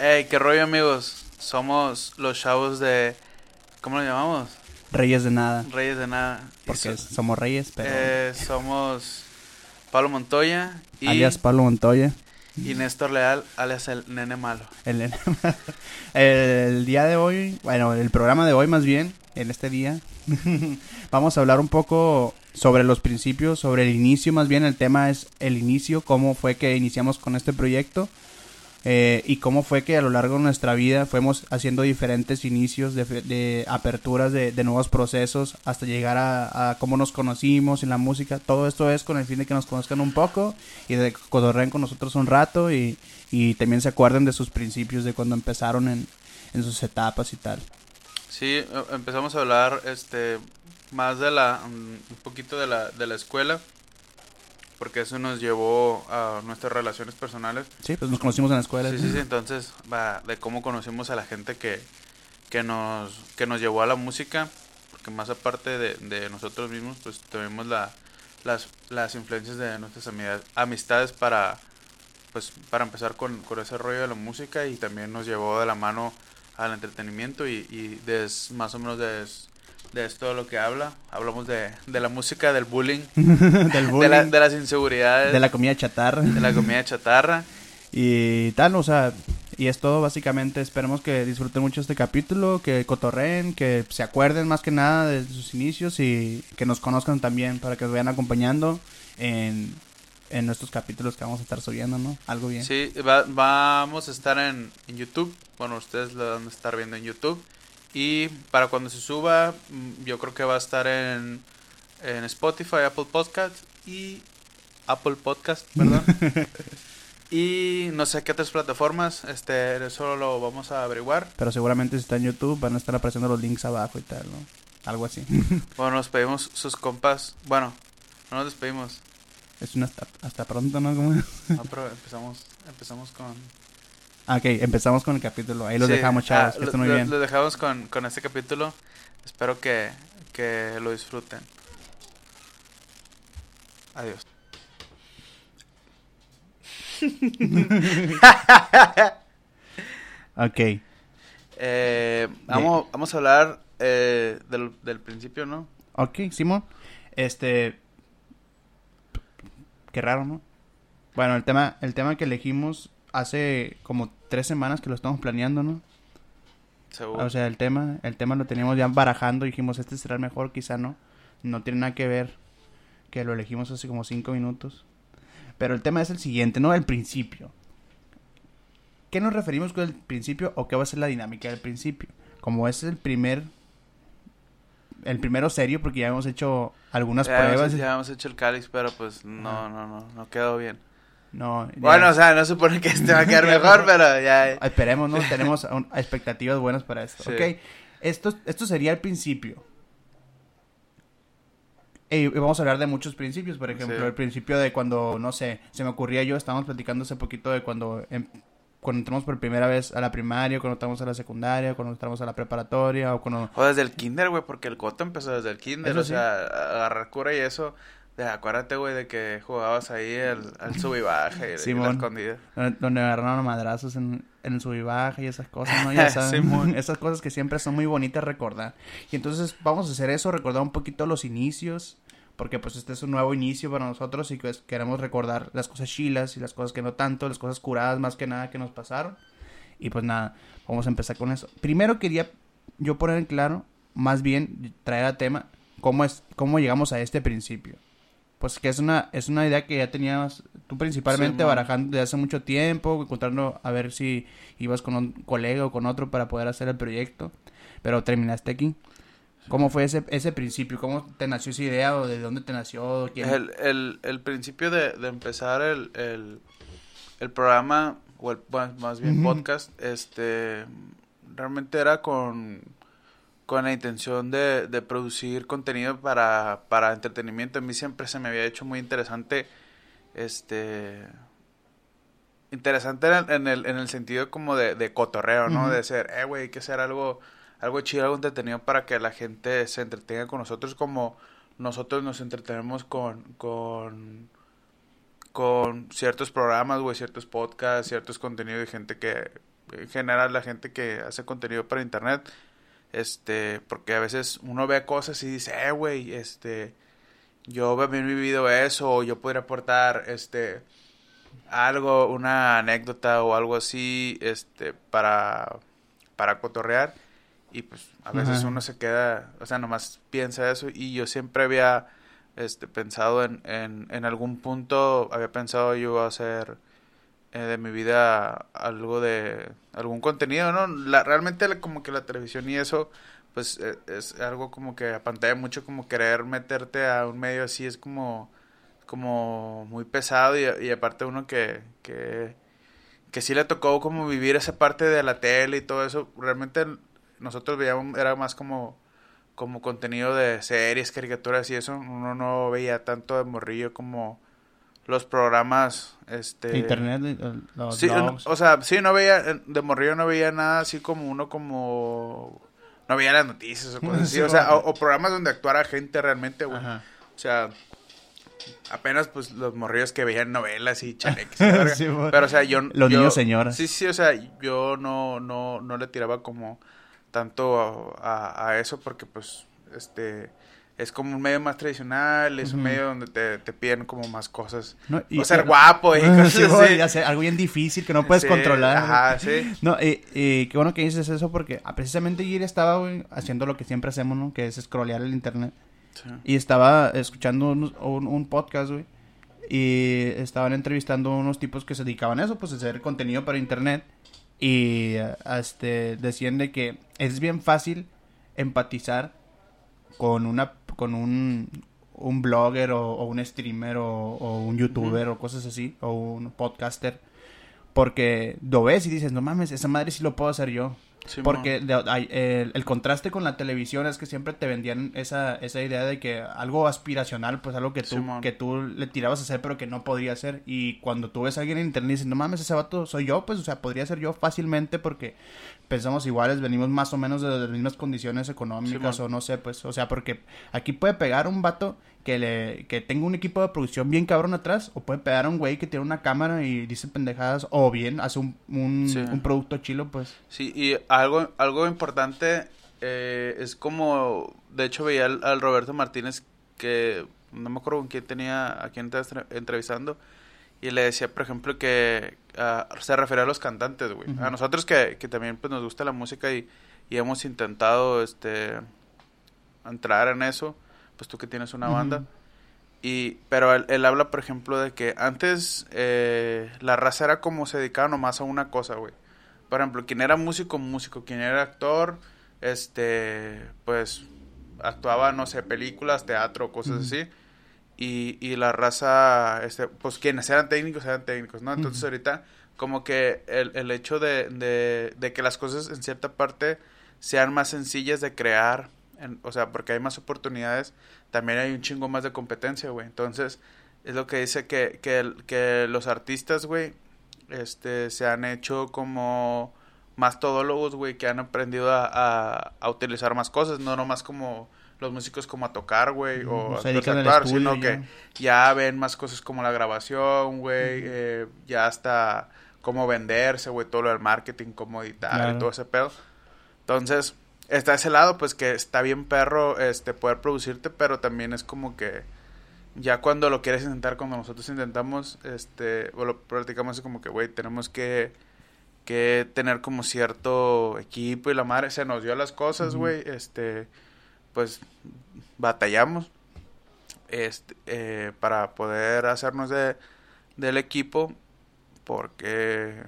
Hey, qué rollo amigos. Somos los chavos de... ¿Cómo lo llamamos? Reyes de nada. Reyes de nada. Porque so- somos reyes, pero... eh, somos Pablo Montoya y, alias Pablo Montoya. y Néstor Leal, alias el nene malo. El, el día de hoy, bueno, el programa de hoy más bien, en este día, vamos a hablar un poco sobre los principios, sobre el inicio más bien, el tema es el inicio, cómo fue que iniciamos con este proyecto eh, y cómo fue que a lo largo de nuestra vida fuimos haciendo diferentes inicios de, de aperturas de, de nuevos procesos hasta llegar a, cómo nos conocimos en la música. Todo esto es con el fin de que nos conozcan un poco y de que cotorreen con nosotros un rato y, y también se acuerden de sus principios de cuando empezaron en, en sus etapas y tal. Sí, eh, empezamos a hablar este más de la mm, un poquito de la de la escuela porque eso nos llevó a nuestras relaciones personales. Sí, pues nos conocimos en la escuela. Sí, sí, sí, entonces va de cómo conocimos a la gente que que nos que nos llevó a la música, porque más aparte de, de nosotros mismos, pues tuvimos la las las influencias de nuestras amistades para pues para empezar con, con ese rollo de la música y también nos llevó de la mano al entretenimiento y, y des- más o menos de, de esto lo que habla. Hablamos de, de la música, del bullying, del de, bullying, la- de las inseguridades, de la comida chatarra. de la comida chatarra. Y tal, o sea, y es todo básicamente. Esperemos que disfruten mucho este capítulo, que cotorreen, que se acuerden más que nada de sus inicios y que nos conozcan también para que nos vayan acompañando en, en nuestros capítulos que vamos a estar subiendo, ¿no? Algo bien. Sí, va- vamos a estar en, en YouTube. Bueno, ustedes lo van a estar viendo en YouTube. Y para cuando se suba, mm, yo creo que va a estar en, en Spotify, Apple Podcast y Apple Podcast, perdón. y no sé qué otras plataformas, este, eso lo vamos a averiguar. Pero seguramente si está en YouTube van a estar apareciendo los links abajo y tal, ¿no? Algo así. Bueno, nos pedimos sus compas. Bueno, no nos despedimos. es una hasta, hasta pronto, ¿no? No, pero empezamos, empezamos con... Ah, ok, empezamos con el capítulo. Ahí los Sí, dejamos, ah, chavos. que lo- estén muy lo- bien. Los dejamos con, con este capítulo. Espero que, que lo disfruten. Adiós. Ok. Eh, vamos, vamos a hablar eh, del, del principio, ¿no? Ok, Simón. Este. Qué raro, ¿no? Bueno, el tema, el tema que elegimos hace como tres semanas que lo estamos planeando, ¿no? Seguro. O sea, el tema, el tema lo teníamos ya barajando y dijimos, este será el mejor, quizá no. No tiene nada que ver que lo elegimos hace como cinco minutos. Pero el tema es el siguiente, ¿no? El principio. ¿Qué nos referimos con el principio o qué va a ser la dinámica del principio? Como es el primer... El primero serio, porque ya hemos hecho algunas ya, pruebas. hemos, ya hemos hecho el cáliz, pero pues no, no, no, no quedó bien. No, ya- Bueno, o sea, no supone que este va a quedar mejor, pero ya. Esperemos, ¿no? Tenemos un- expectativas buenas para esto. Sí. Ok, esto, esto sería el principio. Y vamos a hablar de muchos principios, por ejemplo, Sí. el principio de cuando, no sé, se me ocurría yo, estábamos platicando hace poquito de cuando, em- cuando entramos por primera vez a la primaria, cuando entramos a la secundaria, cuando entramos a la preparatoria, o cuando... O desde el kinder, güey, porque el coto empezó desde el kinder. Eso o sí. sea, agarrar cura y eso. De, acuérdate, güey, de que jugabas ahí el, al sub y baja y, y la escondida. Donde, donde agarraron madrazos en, en el sub y baja y esas cosas, ¿no? Ya saben, Simón. esas cosas que siempre son muy bonitas recordar. Y entonces vamos a hacer eso, recordar un poquito los inicios, porque pues este es un nuevo inicio para nosotros y pues queremos recordar las cosas chilas y las cosas que no tanto, las cosas curadas más que nada que nos pasaron. Y pues nada, vamos a empezar con eso. Primero quería yo poner en claro, más bien traer a tema, cómo, es, cómo llegamos a este principio. Pues que es una, es una idea que ya tenías tú principalmente Simón. barajando desde hace mucho tiempo, encontrando a ver si ibas con un colega o con otro para poder hacer el proyecto, pero terminaste aquí. ¿Cómo fue ese, ese principio? ¿Cómo te nació esa idea o de dónde te nació? ¿Quién- El, el, el principio de, de empezar el, el, el programa, o el, más bien podcast, este, realmente era con, con la intención de, de producir contenido para, para entretenimiento. A mí siempre se me había hecho muy interesante, este, interesante en el, en el, en el sentido como de, de cotorreo, ¿no? De ser, eh, güey, hay que hacer algo, algo chido, algo entretenido para que la gente se entretenga con nosotros como nosotros nos entretenemos con, con, con ciertos programas, güey, ciertos podcasts, ciertos contenidos de gente que, en general la gente que hace contenido para internet, este, porque a veces uno ve cosas y dice, eh, güey, este, yo he vivido eso, o yo podría aportar, este, algo, una anécdota o algo así, este, para, para cotorrear, y pues a veces uno se queda, o sea, nomás piensa eso, y yo siempre había, este, pensado en, en, en algún punto, había pensado yo hacer eh, de mi vida algo de algún contenido, ¿no? La, realmente como que la televisión y eso, pues eh, es algo como que apantalla mucho como querer meterte a un medio así, es como, como muy pesado y, y aparte uno que, que, que sí le tocó como vivir esa parte de la tele y todo eso, realmente nosotros veíamos, era más como como contenido de series, caricaturas y eso, uno no veía tanto de morrillo como los programas este internet los sí, o sea sí no veía de morrillo no veía nada así como uno como no veía las noticias o cosas así o sea o, programas donde actuara gente realmente güey. O sea apenas pues los morrillos que veían novelas y chaneques pero o sea yo los niños señoras sí sí o sea yo no no no le tiraba como tanto a, a eso porque pues este es como un medio más tradicional, es un medio donde te, te, piden como más cosas. o ser guapo y cosas así. algo bien difícil que no puedes controlar. Ajá, sí. No, eh, eh, qué bueno que dices eso porque ah, precisamente ayer estaba haciendo lo que siempre hacemos, ¿no? Que es scrollear el internet. Y estaba escuchando un, un, podcast, güey. Y estaban entrevistando a unos tipos que se dedicaban a eso, pues a hacer contenido para internet. Y este, decían de que es bien fácil empatizar con una con un, un blogger o, un streamer o, un youtuber o cosas así, o un podcaster, porque lo ves y dices, no mames, esa madre sí lo puedo hacer yo. Porque el, contraste con la televisión es que siempre te vendían esa, esa idea de que algo aspiracional, pues algo que tú, que tú le tirabas a hacer pero que no podría hacer. Y cuando tú ves a alguien en internet y dices, no mames, ese vato soy yo, pues o sea, podría ser yo fácilmente porque pensamos iguales, venimos más o menos de las mismas condiciones económicas o no sé, pues, o sea, porque aquí puede pegar un vato que le que tenga un equipo de producción bien cabrón atrás o puede pegar a un güey que tiene una cámara y dice pendejadas o bien hace un, un, producto chilo, pues. Sí, y algo algo importante eh, es como de hecho veía al, Roberto Martínez que no me acuerdo con quién tenía a quién estaba entrevistando y le decía, por ejemplo, que uh, se refería a los cantantes, güey. A nosotros que, que, también pues, nos gusta la música y, y, hemos intentado este entrar en eso, pues tú que tienes una banda. Y, pero él, habla, por ejemplo, de que antes eh, la raza era como se dedicaba nomás a una cosa, güey. Por ejemplo, quien era músico, músico, quien era actor, este, pues actuaba, no sé, películas, teatro, cosas así y, y la raza, este, pues quienes eran técnicos eran técnicos, ¿no? Entonces ahorita como que el, el hecho de, de, de, que las cosas en cierta parte sean más sencillas de crear, o sea, porque hay más oportunidades, también hay un chingo más de competencia, güey. Entonces, es lo que dice que, que, que los artistas, güey, este, se han hecho como más todólogos, güey, que han aprendido a, a, a utilizar más cosas, no nomás como los músicos como a tocar, güey, o a actuar, sino que ya ven más cosas como la grabación, güey, eh, ya hasta cómo venderse, güey, todo lo del marketing, cómo editar y todo ese pedo. Entonces, está ese lado, pues que está bien perro este poder producirte, pero también es como que ya cuando lo quieres intentar, cuando nosotros intentamos, este, o lo practicamos, es como que, güey, tenemos que que tener como cierto equipo y la madre se nos dio las cosas, güey, este pues batallamos este, eh, para poder hacernos de, del equipo porque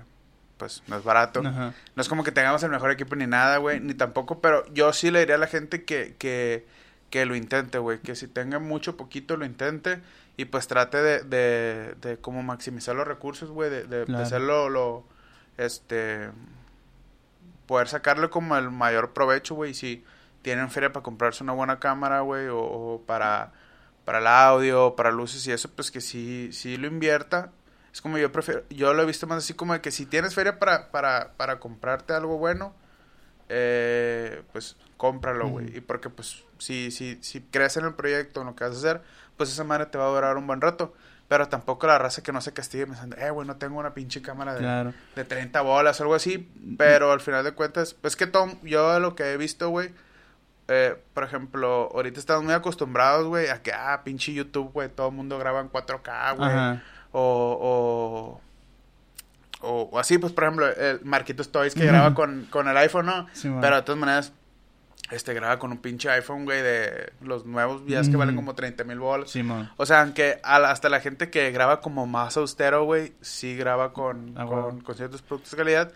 pues no es barato. No es como que tengamos el mejor equipo ni nada, güey, ni tampoco, pero yo sí le diría a la gente que, que, que lo intente, güey, que si tenga mucho, poquito, lo intente y pues trate de, de, de como maximizar los recursos, güey, de, de, de hacerlo, lo, este, poder sacarle como el mayor provecho, güey, si tienen feria para comprarse una buena cámara, güey, o, para, para el audio, para luces y eso, pues que sí, sí lo invierta. Es como yo prefiero, yo lo he visto más así como de que si tienes feria para, para, para comprarte algo bueno, eh, pues cómpralo, güey. Y porque pues si, si, si crees en el proyecto, en lo que vas a hacer, pues esa madre te va a durar un buen rato. pero tampoco la raza que no se castigue pensando, eh, güey, no tengo una pinche cámara de, Claro. de 30 bolas o algo así, pero al final de cuentas, pues que Tom, yo lo que he visto, güey, eh, por ejemplo, ahorita estamos muy acostumbrados, güey, a que, ah, pinche YouTube, güey, todo el mundo graba en 4K, güey. O, o, o, o así, pues, por ejemplo, el Marquitos Toys que graba con, con el iPhone, ¿no? Sí, pero de todas maneras, este, graba con un pinche iPhone, güey, de los nuevos, ya es que valen como 30 mil bolas. Simón. O sea, aunque a la- hasta la gente que graba como más austero, güey, sí graba con, Ah, con, con ciertos productos de calidad.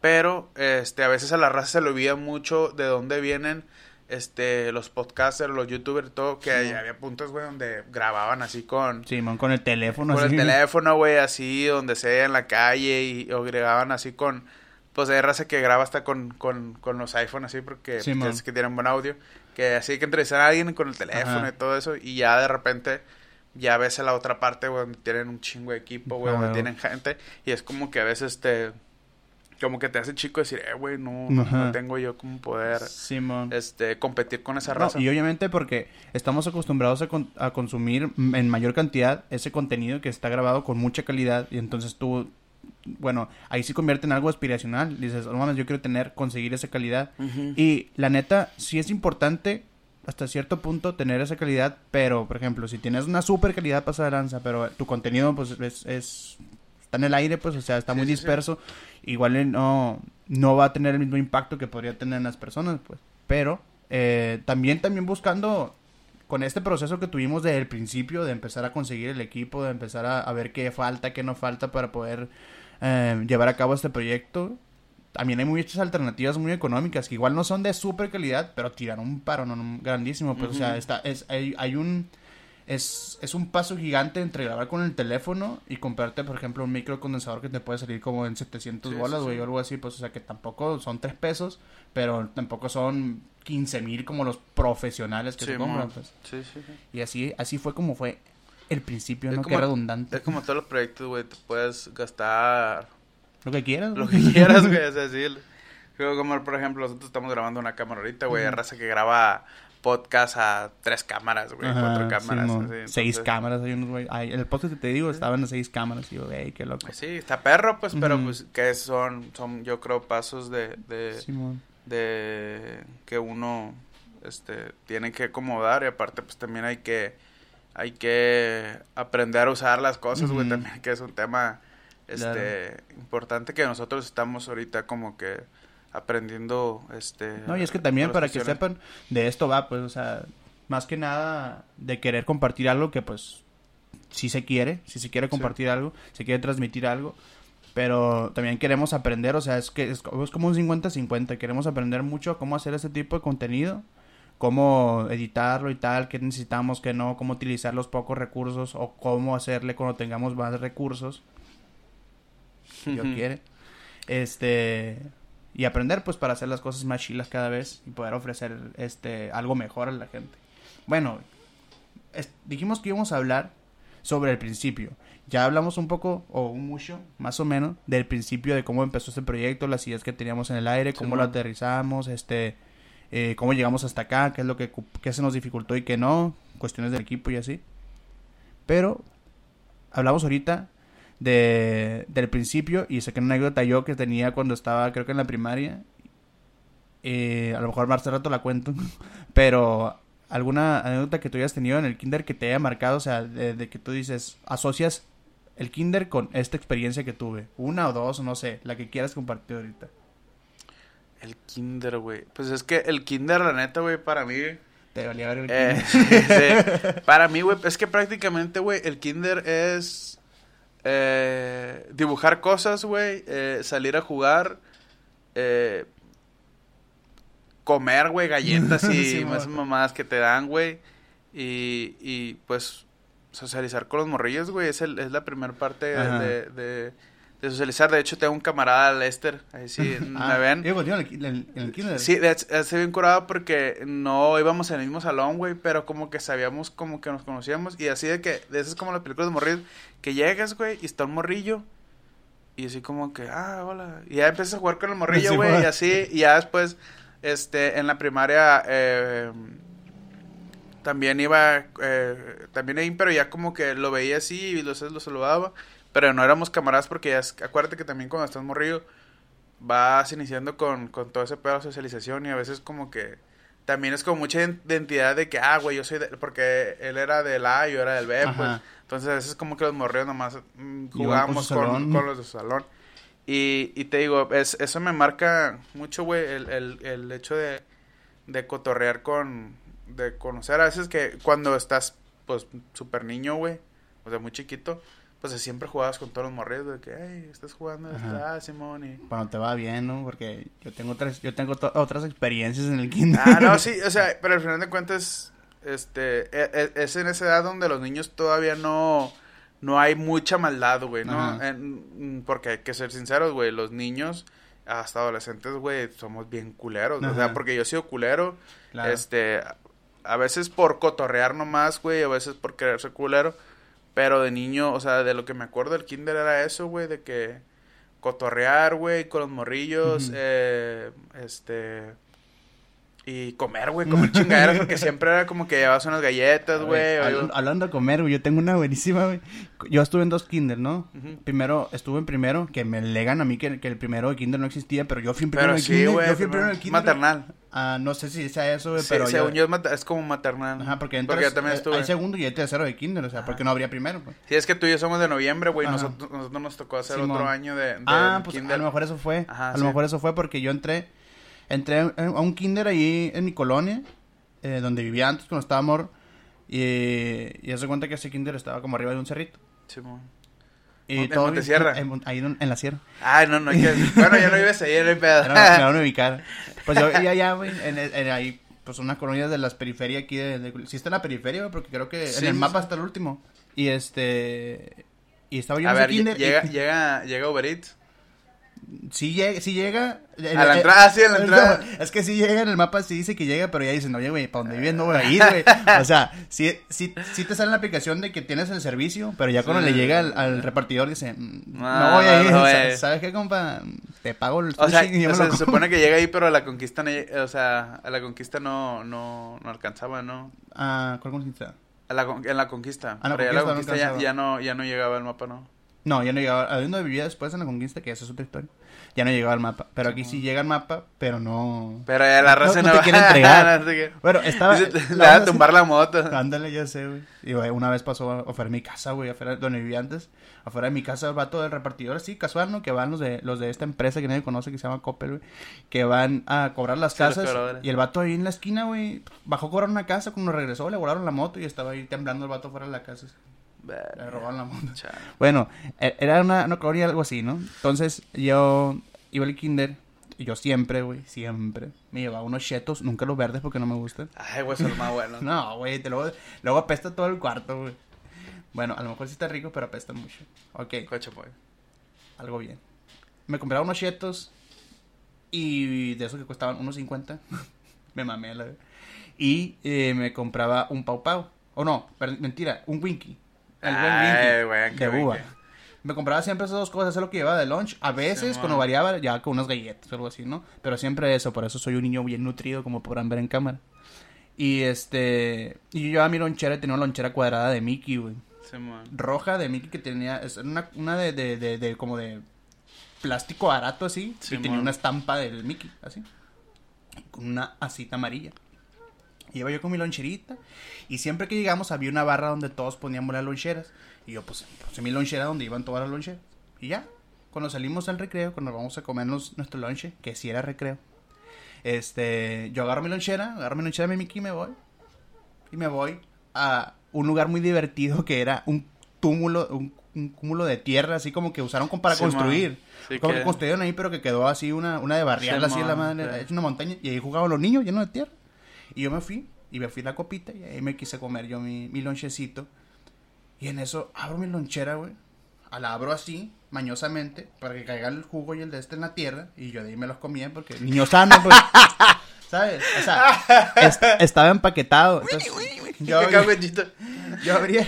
Pero, este, a veces a la raza se le olvida mucho de dónde vienen, este, los podcasters, los youtubers, todo, que Sí. había puntos, güey, donde grababan así con, Simón, con el teléfono. con el teléfono, güey, así, donde sea, en la calle, y, o grababan así con, pues hay raza que graba hasta con, con, con los iPhones, así, porque Sí, es que tienen buen audio, que así hay que entrevistar a alguien con el teléfono Ajá. y todo eso, y ya de repente ya ves a la otra parte, güey, donde tienen un chingo de equipo, güey, donde tienen gente, y es como que a veces te, como que te hace chico decir, eh, güey, no, no, tengo yo como poder, Simón. este, competir con esa No, raza. y obviamente porque estamos acostumbrados a, con- a consumir en mayor cantidad ese contenido que está grabado con mucha calidad y entonces tú, bueno, ahí sí convierte en algo aspiracional. Dices, no mames, yo quiero tener, conseguir esa calidad. Y la neta, sí es importante hasta cierto punto tener esa calidad, pero por ejemplo, si tienes una super calidad pasa de lanza, pero tu contenido pues es, es- está en el aire, pues o sea, está Sí, muy sí. disperso, igual no no va a tener el mismo impacto que podría tener en las personas, pues. Pero eh, también también buscando con este proceso que tuvimos desde el principio de empezar a conseguir el equipo, de empezar a, a ver qué falta, qué no falta para poder eh, llevar a cabo este proyecto, también hay muchas alternativas muy económicas que igual no son de super calidad, pero tiran un paro no, grandísimo. Pues, o sea, está, es, hay, hay un. Es, es un paso gigante entre grabar con el teléfono y comprarte, por ejemplo, un micro condensador que te puede salir como en 700 Sí, bolas, güey, sí. o algo así. Pues, o sea, que tampoco son 3 pesos, pero tampoco son 15 mil como los profesionales que Sí, se compran, pues. Sí, sí, sí. Y así, así fue como fue el principio, Es ¿no? como- Qué redundante. Es como todos los proyectos, güey, te puedes gastar Lo que quieras. lo que quieras, güey, es decir. Como por ejemplo, nosotros estamos grabando una cámara ahorita, güey, Ujú. raza que graba podcast a tres cámaras, güey, Ajá, cuatro cámaras. Así, seis cámaras hay unos güey. ay, El podcast que te digo estaban en seis cámaras. Y yo, ey, qué loco. Sí, está perro, pues, pero pues que son, son yo creo, pasos de, de, Simón. de que uno este tiene que acomodar y aparte pues también hay que hay que aprender a usar las cosas, güey, también que es un tema este importante que nosotros estamos ahorita como que aprendiendo este No, y es que también para que sepan, de esto va, pues, o sea, más que nada de querer compartir algo que, pues, si se quiere, si se quiere compartir algo, se quiere transmitir algo, pero también queremos aprender, o sea, es que es, es como un 50-50, queremos aprender mucho cómo hacer este tipo de contenido, cómo editarlo y tal, qué necesitamos, qué no, cómo utilizar los pocos recursos o cómo hacerle cuando tengamos más recursos, si Dios quiere. Este y aprender pues para hacer las cosas más chilas cada vez y poder ofrecer este algo mejor a la gente. Bueno, es- dijimos que íbamos a hablar sobre el principio. Ya hablamos un poco o un mucho, más o menos, del principio de cómo empezó este proyecto, las ideas que teníamos en el aire, cómo lo aterrizamos, este eh, cómo llegamos hasta acá, qué es lo que qué se nos dificultó y qué no, cuestiones del equipo y así. Pero hablamos ahorita de, del principio y saqué una anécdota yo que tenía cuando estaba creo que en la primaria. Eh, a lo mejor más rato la cuento, pero alguna anécdota que tú hayas tenido en el kinder que te haya marcado, o sea, de, de que tú dices, asocias el kinder con esta experiencia que tuve, una o dos, no sé, la que quieras compartir ahorita. el kinder, güey. Pues es que el kinder la neta, güey, para mí Te valía ver el Eh, kinder. sí. Para mí, güey, es que prácticamente, güey, el kinder es eh, dibujar cosas, güey, eh, salir a jugar, eh, comer, güey, galletas y más mamadas que te dan, güey, y, y pues socializar con los morrillos, güey, es, el, es la primera parte de, Ajá. de, de- de socializar. De hecho, tengo un camarada, Lester, ahí sí, me Ah, ven. tío, en el, en el-. Sí, hecho, estoy bien curado porque no íbamos en el mismo salón, güey, pero como que sabíamos como que nos conocíamos y así de que, de esas como las películas de morrillos, que llegas, güey, y está un morrillo y así como que, ah, hola, y ya empiezas a jugar con el morrillo, Sí, güey, y así, y ya después, este, en la primaria, eh, también iba, eh, también ahí, pero ya como que lo veía así y los lo saludaba, pero no éramos camaradas porque ya, es- acuérdate que también cuando estás morrido, vas iniciando con, con todo ese pedo de socialización y a veces como que también es como mucha ident- identidad de que, ah, güey, yo soy de, porque él era del A y yo era del B, pues. Entonces a veces como que los morridos nomás mm, con jugábamos con, con los de su salón. Y, y te digo, es, eso me marca mucho, güey, el, el, el hecho de, de cotorrear con, de conocer a veces que cuando estás, pues, súper niño, güey, o sea, muy chiquito, pues siempre jugabas con todos los morridos, de que, hey, estás jugando, Ajá. ah, Simón, y... Cuando te va bien, ¿no? Porque yo tengo otras, yo tengo otras experiencias en el kinder. Ah, no, sí, o sea, pero al final de cuentas, este, e- e- es en esa edad donde los niños todavía no, no hay mucha maldad, güey, ¿no? En- porque hay que ser sinceros, güey, los niños, hasta adolescentes, güey, somos bien culeros, o sea, porque yo he sido culero, Claro. este, a veces por cotorrear nomás, güey, a veces por querer ser culero, pero de niño, o sea, de lo que me acuerdo del kinder era eso, güey, de que cotorrear, güey, con los morrillos, eh, este, y comer, güey, comer chingaderas, porque siempre era como que llevabas unas galletas, güey, Hablando, hablando de comer, güey, yo tengo una buenísima, güey. Yo estuve en dos kinder, ¿no? Ujú. Primero, estuve en primero, que me legan a mí que, que el primero de kinder no existía, pero yo fui en primero pero de sí, kinder. güey, yo fui en primero de kinder. maternal, Ah, no sé si sea eso, güey, Sí, pero según yo... yo es, es como maternal, Ajá, porque, porque yo entonces también eh, estuve, hay segundo y hay tercero de kinder, o sea, Ajá. porque no habría primero, pues. sí, es que tú y yo somos de noviembre, güey, nosotros, nosotros nos tocó hacer otro año de, de Ah, pues kinder. a lo mejor eso fue. Ajá, a lo mejor eso fue porque yo entré entré a un kinder ahí en mi colonia, eh, donde vivía antes cuando estaba amor. Y, y se cuenta que ese kinder estaba como arriba de un cerrito. Simón. Y ¿En todo- Montesierra? en- en- ahí en, en la sierra. Ay, no, no, que... bueno, ya no vives ahí, no hay pedo. No- me van a ubicar. Pues yo vivía allá, güey, en, en ahí, pues una colonia de las periferias aquí de, de- sí está en la periferia, güey, porque creo que Sí, en el sí, mapa sí. está el último. Y este... Y estaba yo A en ese ver, kinder. y- llega, llega, llega Uber Eats. Sí llega, sí llega. A la entrada, sí, a la entrada. No, es que sí llega en el mapa, sí dice que llega, pero ya dicen, oye, güey, ¿para dónde vives no voy a ir, güey? O sea, sí, sí, sí te sale en la aplicación de que tienes el servicio, pero ya cuando Sí. le llega al, al repartidor dice, mm, No, no, voy a ir. no, O sea, güey. ¿Sabes qué, compa? Te pago el O sea, sushi y yo o me sea, lo se supone que llega ahí, pero a la conquista no, lle- o sea, a la conquista no, no, no alcanzaba, ¿no? Ah, ¿cuál conquista? A la, con- en la conquista. A la conquista la conquista ya no, ya no llegaba el mapa, ¿no? No, ya no llegaba. A donde vivía después en la conquista, que esa es otra historia. Ya no llegaba al mapa. Pero aquí sí llega el mapa, pero no. Pero ya la raza no no, te quiere entregar. no. Bueno, estaba. Le va a tumbar la moto. Ándale, ya sé, güey. Y güey, una vez pasó afuera de mi casa, güey, afuera donde vivía antes. Afuera de mi casa, el vato del repartidor, así, casual, ¿no? Que van los de, los de esta empresa que nadie conoce, que se llama Coppel, güey. Que van a cobrar las Sí, casas. y el vato ahí en la esquina, güey, bajó a cobrar una casa. Cuando regresó, le volaron la moto y estaba ahí temblando el vato fuera de la casa. Le robaron la moto. Chale. Bueno, e- era una, una colonia algo así, ¿no? Entonces, yo iba al kinder. Y yo siempre, güey, siempre me llevaba unos chetos, nunca los verdes porque no me gustan. Ay, güey, son los más buenos. No, güey, te luego, luego apesta todo el cuarto, güey. Bueno, a lo mejor sí está rico, pero apesta mucho. Ok, Coche, pues. algo bien. Me compraba unos chetos y de esos que costaban unos 50. me mamé la Y eh, me compraba un pau pau. O no, per- mentira, un winky. El buen winky de uva. Me compraba siempre esas dos cosas, eso es lo que llevaba de lunch. A veces, Sí, cuando variaba, ya con unas galletas o algo así, ¿no? Pero siempre eso, por eso soy un niño bien nutrido, como podrán ver en cámara. Y este. Y yo llevaba mi lonchera y tenía una lonchera cuadrada de Mickey, güey. Roja de Mickey que tenía. Es una, una de, de, de, de- como de plástico barato así. Sí, y tenía una estampa del Mickey, así. Con una asita amarilla. Y iba yo con mi loncherita. Y siempre que llegamos había una barra donde todos poníamos las loncheras. Y yo pues puse mi lonchera donde iban todas las loncheras. Y ya. Cuando salimos al recreo, cuando vamos a comernos nuestro lonche, que sí era recreo. Este, yo agarro mi lonchera, agarro mi lonchera de mi Mickey y me voy. Y me voy a un lugar muy divertido que era un túmulo, un, un cúmulo de tierra, así como que usaron como para Sí, man. construir. Sí, como que- que construyeron ahí, pero que quedó así una, una de barrial, Sí, así en la man, madre, hecho una montaña. Y ahí jugaban los niños llenos de tierra. Y yo me fui, y me fui la copita, y ahí me quise comer yo mi, mi lonchecito. Y en eso abro mi lonchera, güey. a La abro así, mañosamente, para que caiga el jugo y el de este en la tierra. Y yo de ahí me los comía porque niño sano, pues. ¿Sabes? O sea, est- estaba empaquetado. Entonces, yo, Qué cagüechito. yo abría,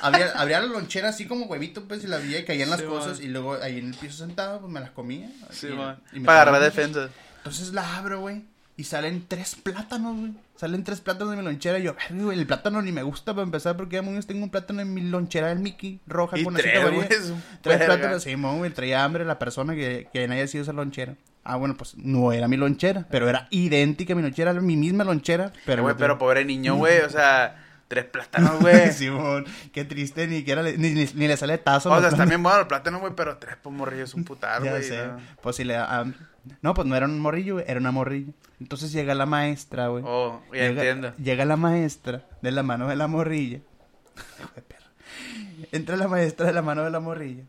abría, abría la lonchera así como huevito, pues, y la abría y caían las Sí, cosas. man. Y luego ahí en el piso sentado, pues me las comía. Sí, Y- man. y me Para agarrar comía. defensa. Entonces la abro, güey. Y salen tres plátanos, güey. Salen tres plátanos de mi lonchera. Y yo, "Verga, güey, el plátano ni me gusta para empezar porque ya muy tengo un plátano en mi lonchera del Mickey roja Y con tres, güey, Tres verga. plátanos, sí, güey. Traía hambre la persona que, que haya sido esa lonchera. Ah, bueno, pues no era mi lonchera, pero era idéntica a mi lonchera, era mi misma lonchera. Pero, Güey, pero pobre niño, güey, o sea, tres plátanos, güey. Simón, qué triste, ni, le, ni, ni, ni le sale tazo. O sea, está bien bueno el plátano, güey, pero tres por morrillo es un putar, güey. ¿no? Pues si le da hambre. No, pues no era un morrillo, güey, era una morrilla. Entonces llega la maestra, güey. Oh, ya llega, entiendo. Llega la maestra de la mano de la morrilla. Entra la maestra de la mano de la morrilla.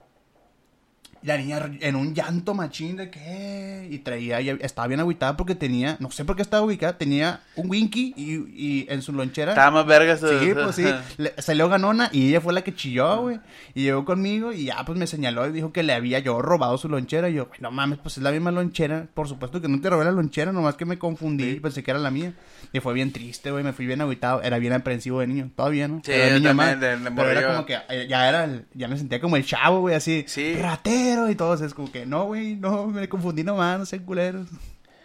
Y la niña en un llanto machín de que... Y traía... y estaba bien agüitada porque tenía... No sé por qué estaba ubicada. Tenía un Winky y, y en su lonchera... Estaba más verga su- Sí, pues sí. Le- salió ganona y ella fue la que chilló, güey. Y llegó conmigo y ya, pues me señaló y dijo que le había yo robado su lonchera. Y yo, "Güey, no mames, pues es la misma lonchera. Por supuesto que no te robé la lonchera, nomás que me confundí y pensé que era la mía. Y fue bien triste, güey. Me fui bien agüitado. Era bien aprensivo de niño. Todavía, ¿no? Sí, Era yo niño también, más. de- de Pero era como que eh, ya era el- ya me sentía como el chavo, güey, así. Sí. Ratero y todo. Es como que, no, güey, no, me confundí nomás, no sean culeros.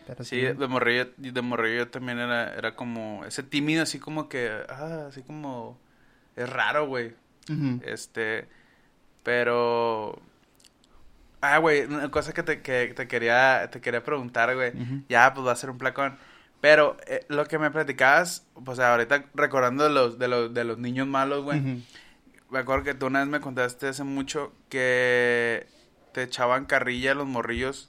Pero Sí, de morrillo, de morrillo también era, era como ese tímido, así como que, ah, así como, es raro, güey. Ujú. Este, pero, ah, güey, una cosa que te, que te quería, te quería preguntar, güey. Ujú. Ya, pues va a ser un placón. Pero eh, lo que me platicabas, pues ahorita recordando de los, de los, de los niños malos, güey. Ujú. Me acuerdo que tú una vez me contaste hace mucho que te echaban carrilla los morrillos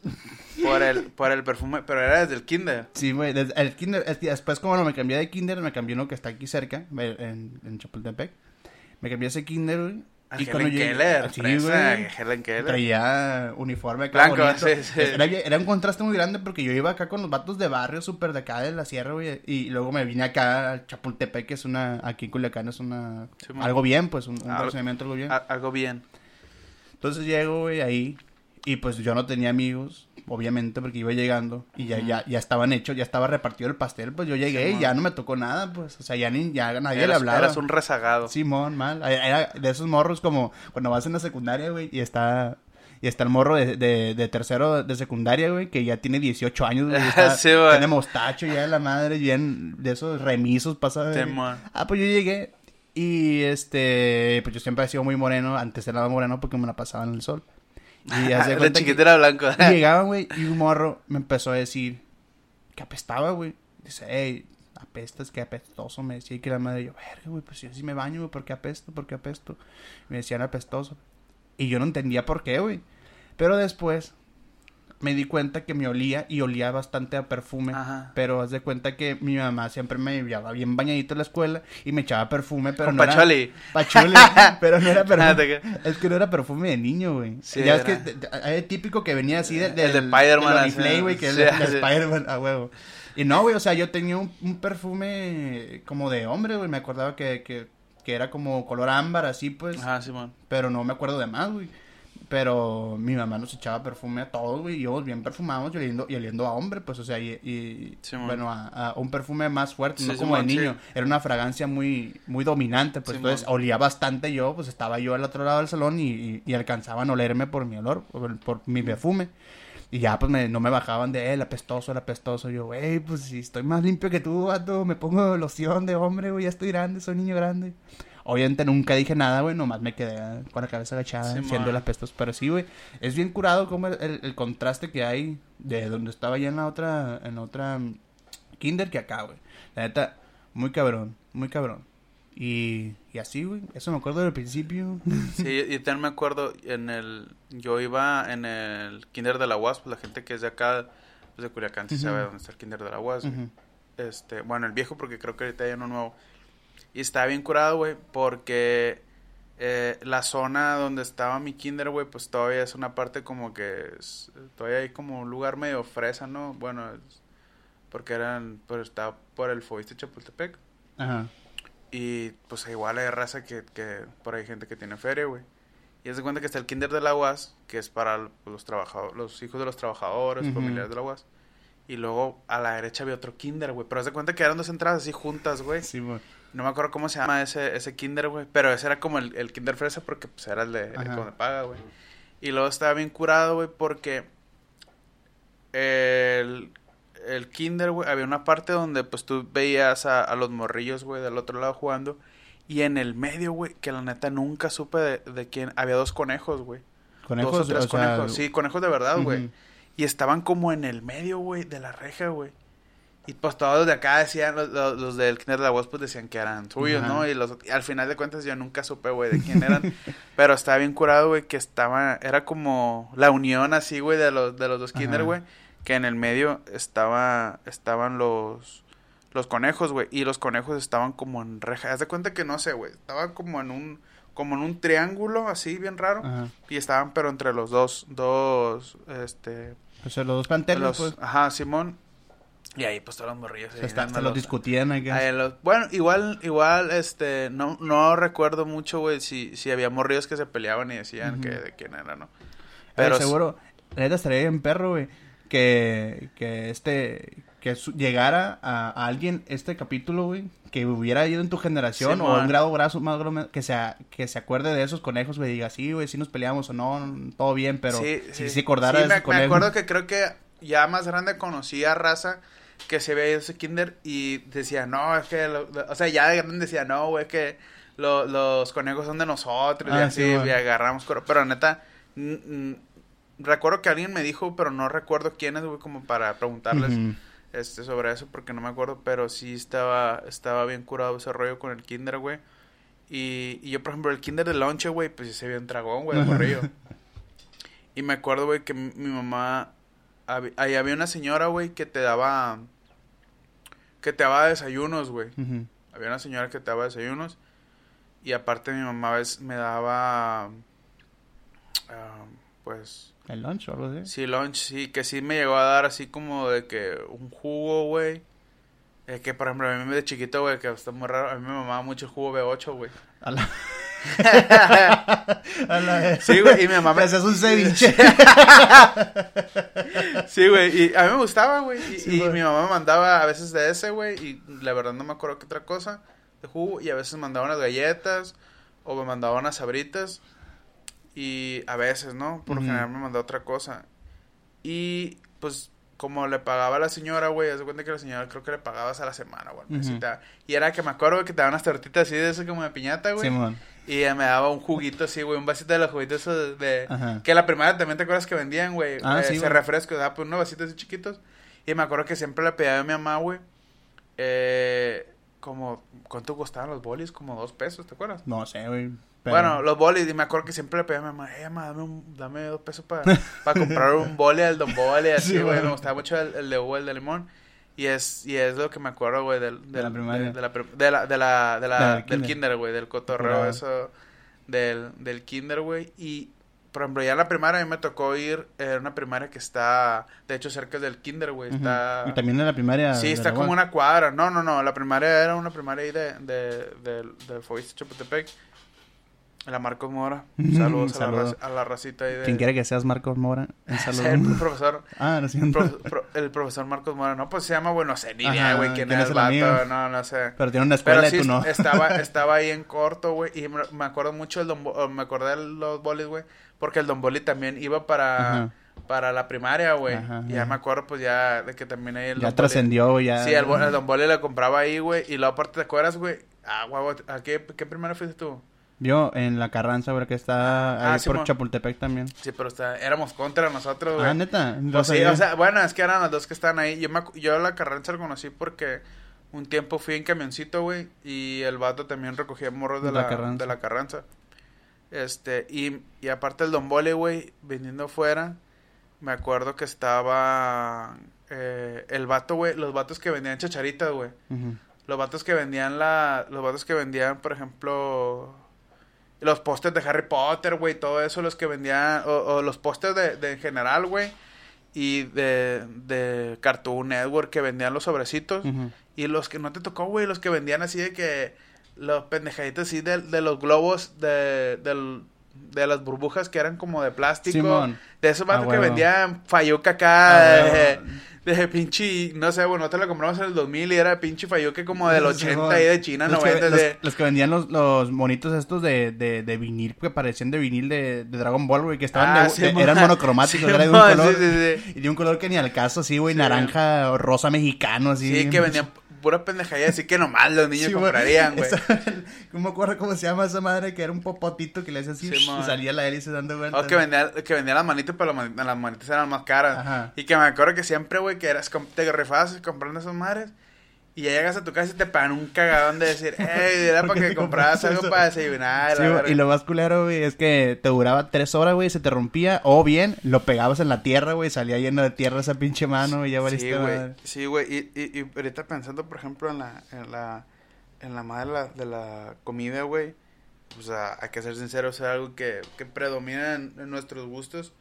por el, por el perfume, pero era desde el kinder. Sí, güey, desde el kinder, después como no me cambié de kinder, me cambié uno que está aquí cerca, en, en Chapultepec. Me cambié ese kinder, güey. Y cuando Helen llegué- Keller, Sí, fresa, güey. Helen Keller. Traía uniforme acá Blanco, bonito. sí, sí. Era, un contraste muy grande porque yo iba acá con los vatos de barrio, súper de acá de la sierra, güey. Y luego me vine acá a Chapultepec, que es una, aquí en Culiacán es una, Sí, algo bien, pues, un, un Algo- bien. A- algo bien. Entonces llego, güey, ahí. Y pues yo no tenía amigos, obviamente, porque iba llegando. Y ya, ya, ya estaban hechos, ya estaba repartido el pastel. Pues yo llegué y ya no me tocó nada, pues. O sea, ya, ni, ya nadie le hablaba. eras un rezagado. Simón, mal. Era de esos morros como cuando vas en la secundaria, güey, y está... Y está el morro de, de, de tercero de secundaria, güey, que ya tiene 18 años, güey. está- Sí, güey. Tiene mostacho ya de la madre, bien de esos remisos, pasa. Simón. Ah, pues yo llegué y este, pues yo siempre he sido muy moreno, antes era moreno porque me la pasaba en el sol. Y era blanco. y llegaban, güey, y un morro me empezó a decir que apestaba, güey. Dice, hey, apestas, que apestoso. Me decía y que la madre, yo, verga, güey, pues yo sí me baño, güey, ¿por qué apesto? ¿Por qué apesto? Me decían apestoso. Y yo no entendía por qué, güey. Pero después me di cuenta que me olía y olía bastante a perfume. Ajá. Pero haz de cuenta que mi mamá siempre me llevaba bien bañadito a la escuela y me echaba perfume, pero Con no era... Pacholi. Pachuli, pero no era Ah, perfume. te- Es que no era perfume de niño, güey. Sí, ya es era. que te- hay típico que venía así de, El de Spider-Man, del así, Oriflame, güey, que es sí, de, de así. Spider-Man, a huevo. Y no, güey, o sea, yo tenía un, un perfume como de hombre, güey. Me acordaba que, que, que era como color ámbar, así, pues. Ajá, Simón. Pero no me acuerdo de más, güey. Pero mi mamá nos echaba perfume a todos, güey. Y íbamos bien perfumados y oliendo, y oliendo a hombre, pues, o sea, y, bueno, a, a un perfume más fuerte, Sí, no como de niño. Era una fragancia muy, muy dominante, pues, entonces olía bastante yo, pues, estaba yo al otro lado del salón y, y, y alcanzaban a olerme por mi olor, por, por mi perfume. Y ya, pues, me- no me bajaban de él, apestoso, el apestoso. Yo, güey, pues, si estoy más limpio que tú, vato, me pongo loción de hombre, güey, ya estoy grande, soy niño grande. Obviamente nunca dije nada, güey, nomás me quedé con la cabeza agachada, Simón. siendo el apestoso. Pero sí, güey, es bien curado como el, el- contraste que hay de donde estaba ya en la otra, en la otra mm, kinder que acá, güey. La neta, muy cabrón, muy cabrón. Y, y así, güey, eso me acuerdo del principio. Sí, yo también me acuerdo en el... Yo iba en el kinder de la UAS, pues la gente que es de acá, pues de Culiacán, sí sabe dónde está el kinder de la UAS. Este, bueno, el viejo porque creo que ahorita hay uno nuevo. Y estaba bien curado, güey, porque eh, la zona donde estaba mi kinder, güey, pues todavía es una parte como que es- todavía hay como un lugar medio fresa, ¿no? Bueno, es- porque eran, pues estaba por el Fobiste Chapultepec. Ajá. Y pues igual hay raza que, que por ahí hay gente que tiene feria, güey. Y haz de cuenta que está el kinder de la UAS, que es para los trabajadores, los hijos de los trabajadores, familiares de la UAS. Y luego a la derecha había otro kinder, güey. Pero haz de cuenta que eran dos entradas así juntas, güey. Sí, güey. No me acuerdo cómo se llama ese, ese kinder, güey. Pero ese era como el, el kinder fresa porque pues era el de el me paga, güey. Y luego estaba bien curado, güey, porque el, el kinder, güey, había una parte donde pues tú veías a, a los morrillos, güey, del otro lado jugando. Y en el medio, güey, que la neta nunca supe de, de quién. Había dos conejos, güey. Conejos, dos o tres o sea, conejos. Sí, conejos de verdad, güey. Y estaban como en el medio, güey, de la reja, güey. Y pues todos los de acá decían, los, los, los del Kinder de la Voz, pues decían que eran suyos, Ajá. ¿no? Y, los, y al final de cuentas yo nunca supe, güey, de quién eran. pero estaba bien curado, güey, que estaba, era como la unión así, güey, de los, de los dos Kinder, güey. Que en el medio estaba, estaban los, los conejos, güey. Y los conejos estaban como en reja. Haz de cuenta que no sé, güey. Estaban como en un, como en un triángulo así, bien raro. Ajá. Y estaban, pero entre los dos, dos, este, O sea, los dos planteles, los- pues. Ajá, Simón. Y ahí, pues, todos los morrillos. Se, ahí está- se dándolos- los discutían los- bueno, igual, igual, este, no, no recuerdo mucho, güey, si, si había morrillos que se peleaban y decían que de quién era, ¿no? Pero Pero seguro, la neta estaría bien perro, güey, que, que este, que su- llegara a, a alguien este capítulo, güey, que hubiera ido en tu generación o a un grado brazo más que se, que se acuerde de esos conejos, güey, y diga, sí, güey, sí nos peleamos o no, todo bien, pero sí, si sí. se acordara Sí, de me, esos me conejos. acuerdo que creo que ya más grande conocí a raza que se había ido a ese kinder y decía, no, es que, lo- lo- o sea, ya de grande decía, no, güey, que lo- los conejos son de nosotros y Ah, así, sí, güey. y agarramos, pero neta, recuerdo que alguien me dijo, pero no recuerdo quién es, güey, como para preguntarles este sobre eso porque no me acuerdo, pero sí estaba estaba bien curado ese rollo con el kinder, güey. Y, y yo, por ejemplo, el kinder de lonche, güey, pues sí se vio un dragón, güey, de morrillo. y me acuerdo, güey, que mi mamá hab- ahí había una señora, güey, que te daba que te daba desayunos, güey. Había una señora que te daba desayunos y aparte mi mamá a veces me daba ah, pues El lunch o algo así. Sí, lunch, sí, que sí me llegó a dar así como de que un jugo, güey. Es que, por ejemplo, a mí de chiquito, güey, que está muy raro, a mí me mamaba mucho el jugo B8, güey. Sí, güey, y mi mamá me... haces un ceviche. Sí, güey, y a mí me gustaba, güey. Y, Sí, mi mamá me mandaba a veces de ese, güey, y la verdad no me acuerdo qué otra cosa de jugo. Y a veces mandaba unas galletas o me mandaba unas sabritas. Y a veces, ¿no? Por lo general me mandaba otra cosa. Y pues como le pagaba a la señora, güey, haz de cuenta que la señora creo que le pagabas a la semana, güey. Y era que me acuerdo güey, que te daban unas tortitas así de eso como de piñata, güey. Simón. Y me daba un juguito así, güey, un vasito de los juguitos esos de... Ajá. Que la primera también te acuerdas que vendían, güey. Ah, eh, sí, ese güey. refresco, daba pues unos vasitos así chiquitos. Y me acuerdo que siempre le pedía a mi mamá, güey, eh, como, ¿cuánto costaban los bolis? Como dos pesos, ¿te acuerdas? No sé, güey. pero- Bueno, los bolis, y me acuerdo que siempre le pedía a mi mamá, eh, mamá, dame, un- dame dos pesos para comprar un boli al Don Boli, así, Sí, güey. güey. me gustaba mucho el, el de uva, el de limón. Y es, y es lo que me acuerdo, güey, del, De la del- primaria. De, de la, de la, de la, de la- Del del kinder. kinder, güey, del cotorreo, eso, del, del kinder, güey. Y, por ejemplo, ya en la primaria a mí me tocó ir en una primaria que está, de hecho, cerca del kinder, güey. Está... Y también en la primaria. Sí, está como una cuadra. No, no, no. La primaria era una primaria ahí de, de, de, de Chapultepec. La Marcos Mora. Saludos a, la, Saludo. a la racita ahí de... Quien quiere que seas Marcos Mora, un saludo. el profesor, ah, lo siento. pro- pro- el profesor Marcos Mora. No, pues se llama, bueno, no sé, ni Ajá, idea, güey, quién, ¿quién es el el vato. No, no sé. Pero tiene una escuela Pero y tú no. estaba, estaba ahí en corto, güey. Y me, me acuerdo mucho del Don Bo- me acordé de los bolis, güey. Porque el Don Boli también iba para, Ajá. para la primaria, güey. Y ya me acuerdo, pues ya, de que también ahí el Ya trascendió, ya. Sí, el, el Don Boli le compraba ahí, güey. Y luego aparte, ¿te acuerdas, güey? Ah, guau, ¿a qué, qué primaria fuiste tú? Yo en la Carranza, güey, que está Ah, ahí sí, por mo. Chapultepec también. Sí, pero está, éramos contra nosotros, güey. Ah, neta. No Pues sí, o sea, bueno, es que eran los dos que estaban ahí. Yo, me, yo la Carranza lo conocí porque un tiempo fui en camioncito, güey, y el vato también recogía morros de La la, Carranza. de la Carranza. Este, y, y aparte el Don Bole, güey, viniendo afuera, me acuerdo que estaba eh, el vato, güey, los vatos que vendían chacharitas, güey. Los vatos que vendían la, los vatos que vendían, por ejemplo, los pósters de Harry Potter, güey, todo eso, los que vendían, o, o los pósters de, de en general, güey, y de, de Cartoon Network que vendían los sobrecitos, y los que no te tocó, güey, los que vendían así de que, los pendejaditos así de, de los globos, de, del- de las burbujas que eran como de plástico, Simón. de esos vatos Ah, que vendían Fayuca acá, Ah, huevo. de pinche, no sé, bueno, te la compramos en el 2000 y era pinche que como del 80 y de China, los 90. Que, de... los, los, que vendían los, los monitos estos de, de, de vinil, que parecían de vinil de, de Dragon Ball, güey, que estaban Ah, de, sí, eran monocromáticos, sí, era de un color. sí. Y de un color que ni al caso, así, güey, naranja o rosa mexicano, así. Sí, que vendían pura pendejadilla, así que nomás los niños Sí, comprarían, güey. No me acuerdo cómo se llama esa madre, que era un popotito que le hacía así Sí, y salía la hélice dando vueltas. O que vendía, que vendía las manitas, pero las mani- las manitas eran más caras. Ajá. Y que me acuerdo que siempre, güey, que eras, te rifabas comprando esas madres. Y ya llegas a tu casa y te pagan un cagadón de decir, hey, era ¿Por para que compraras compraste algo eso? para desayunar. Sí, y lo más culero, güey, es que te duraba tres horas, güey, se te rompía, o bien lo pegabas en la tierra, güey, salía lleno de tierra esa pinche mano y ya valiste Sí, güey. madre. Sí, güey. Y, y, y ahorita pensando, por ejemplo, en la, en la, en la madre de la, de la comida, güey. O sea, hay que ser sinceros, es algo que, que predomina en, en nuestros gustos.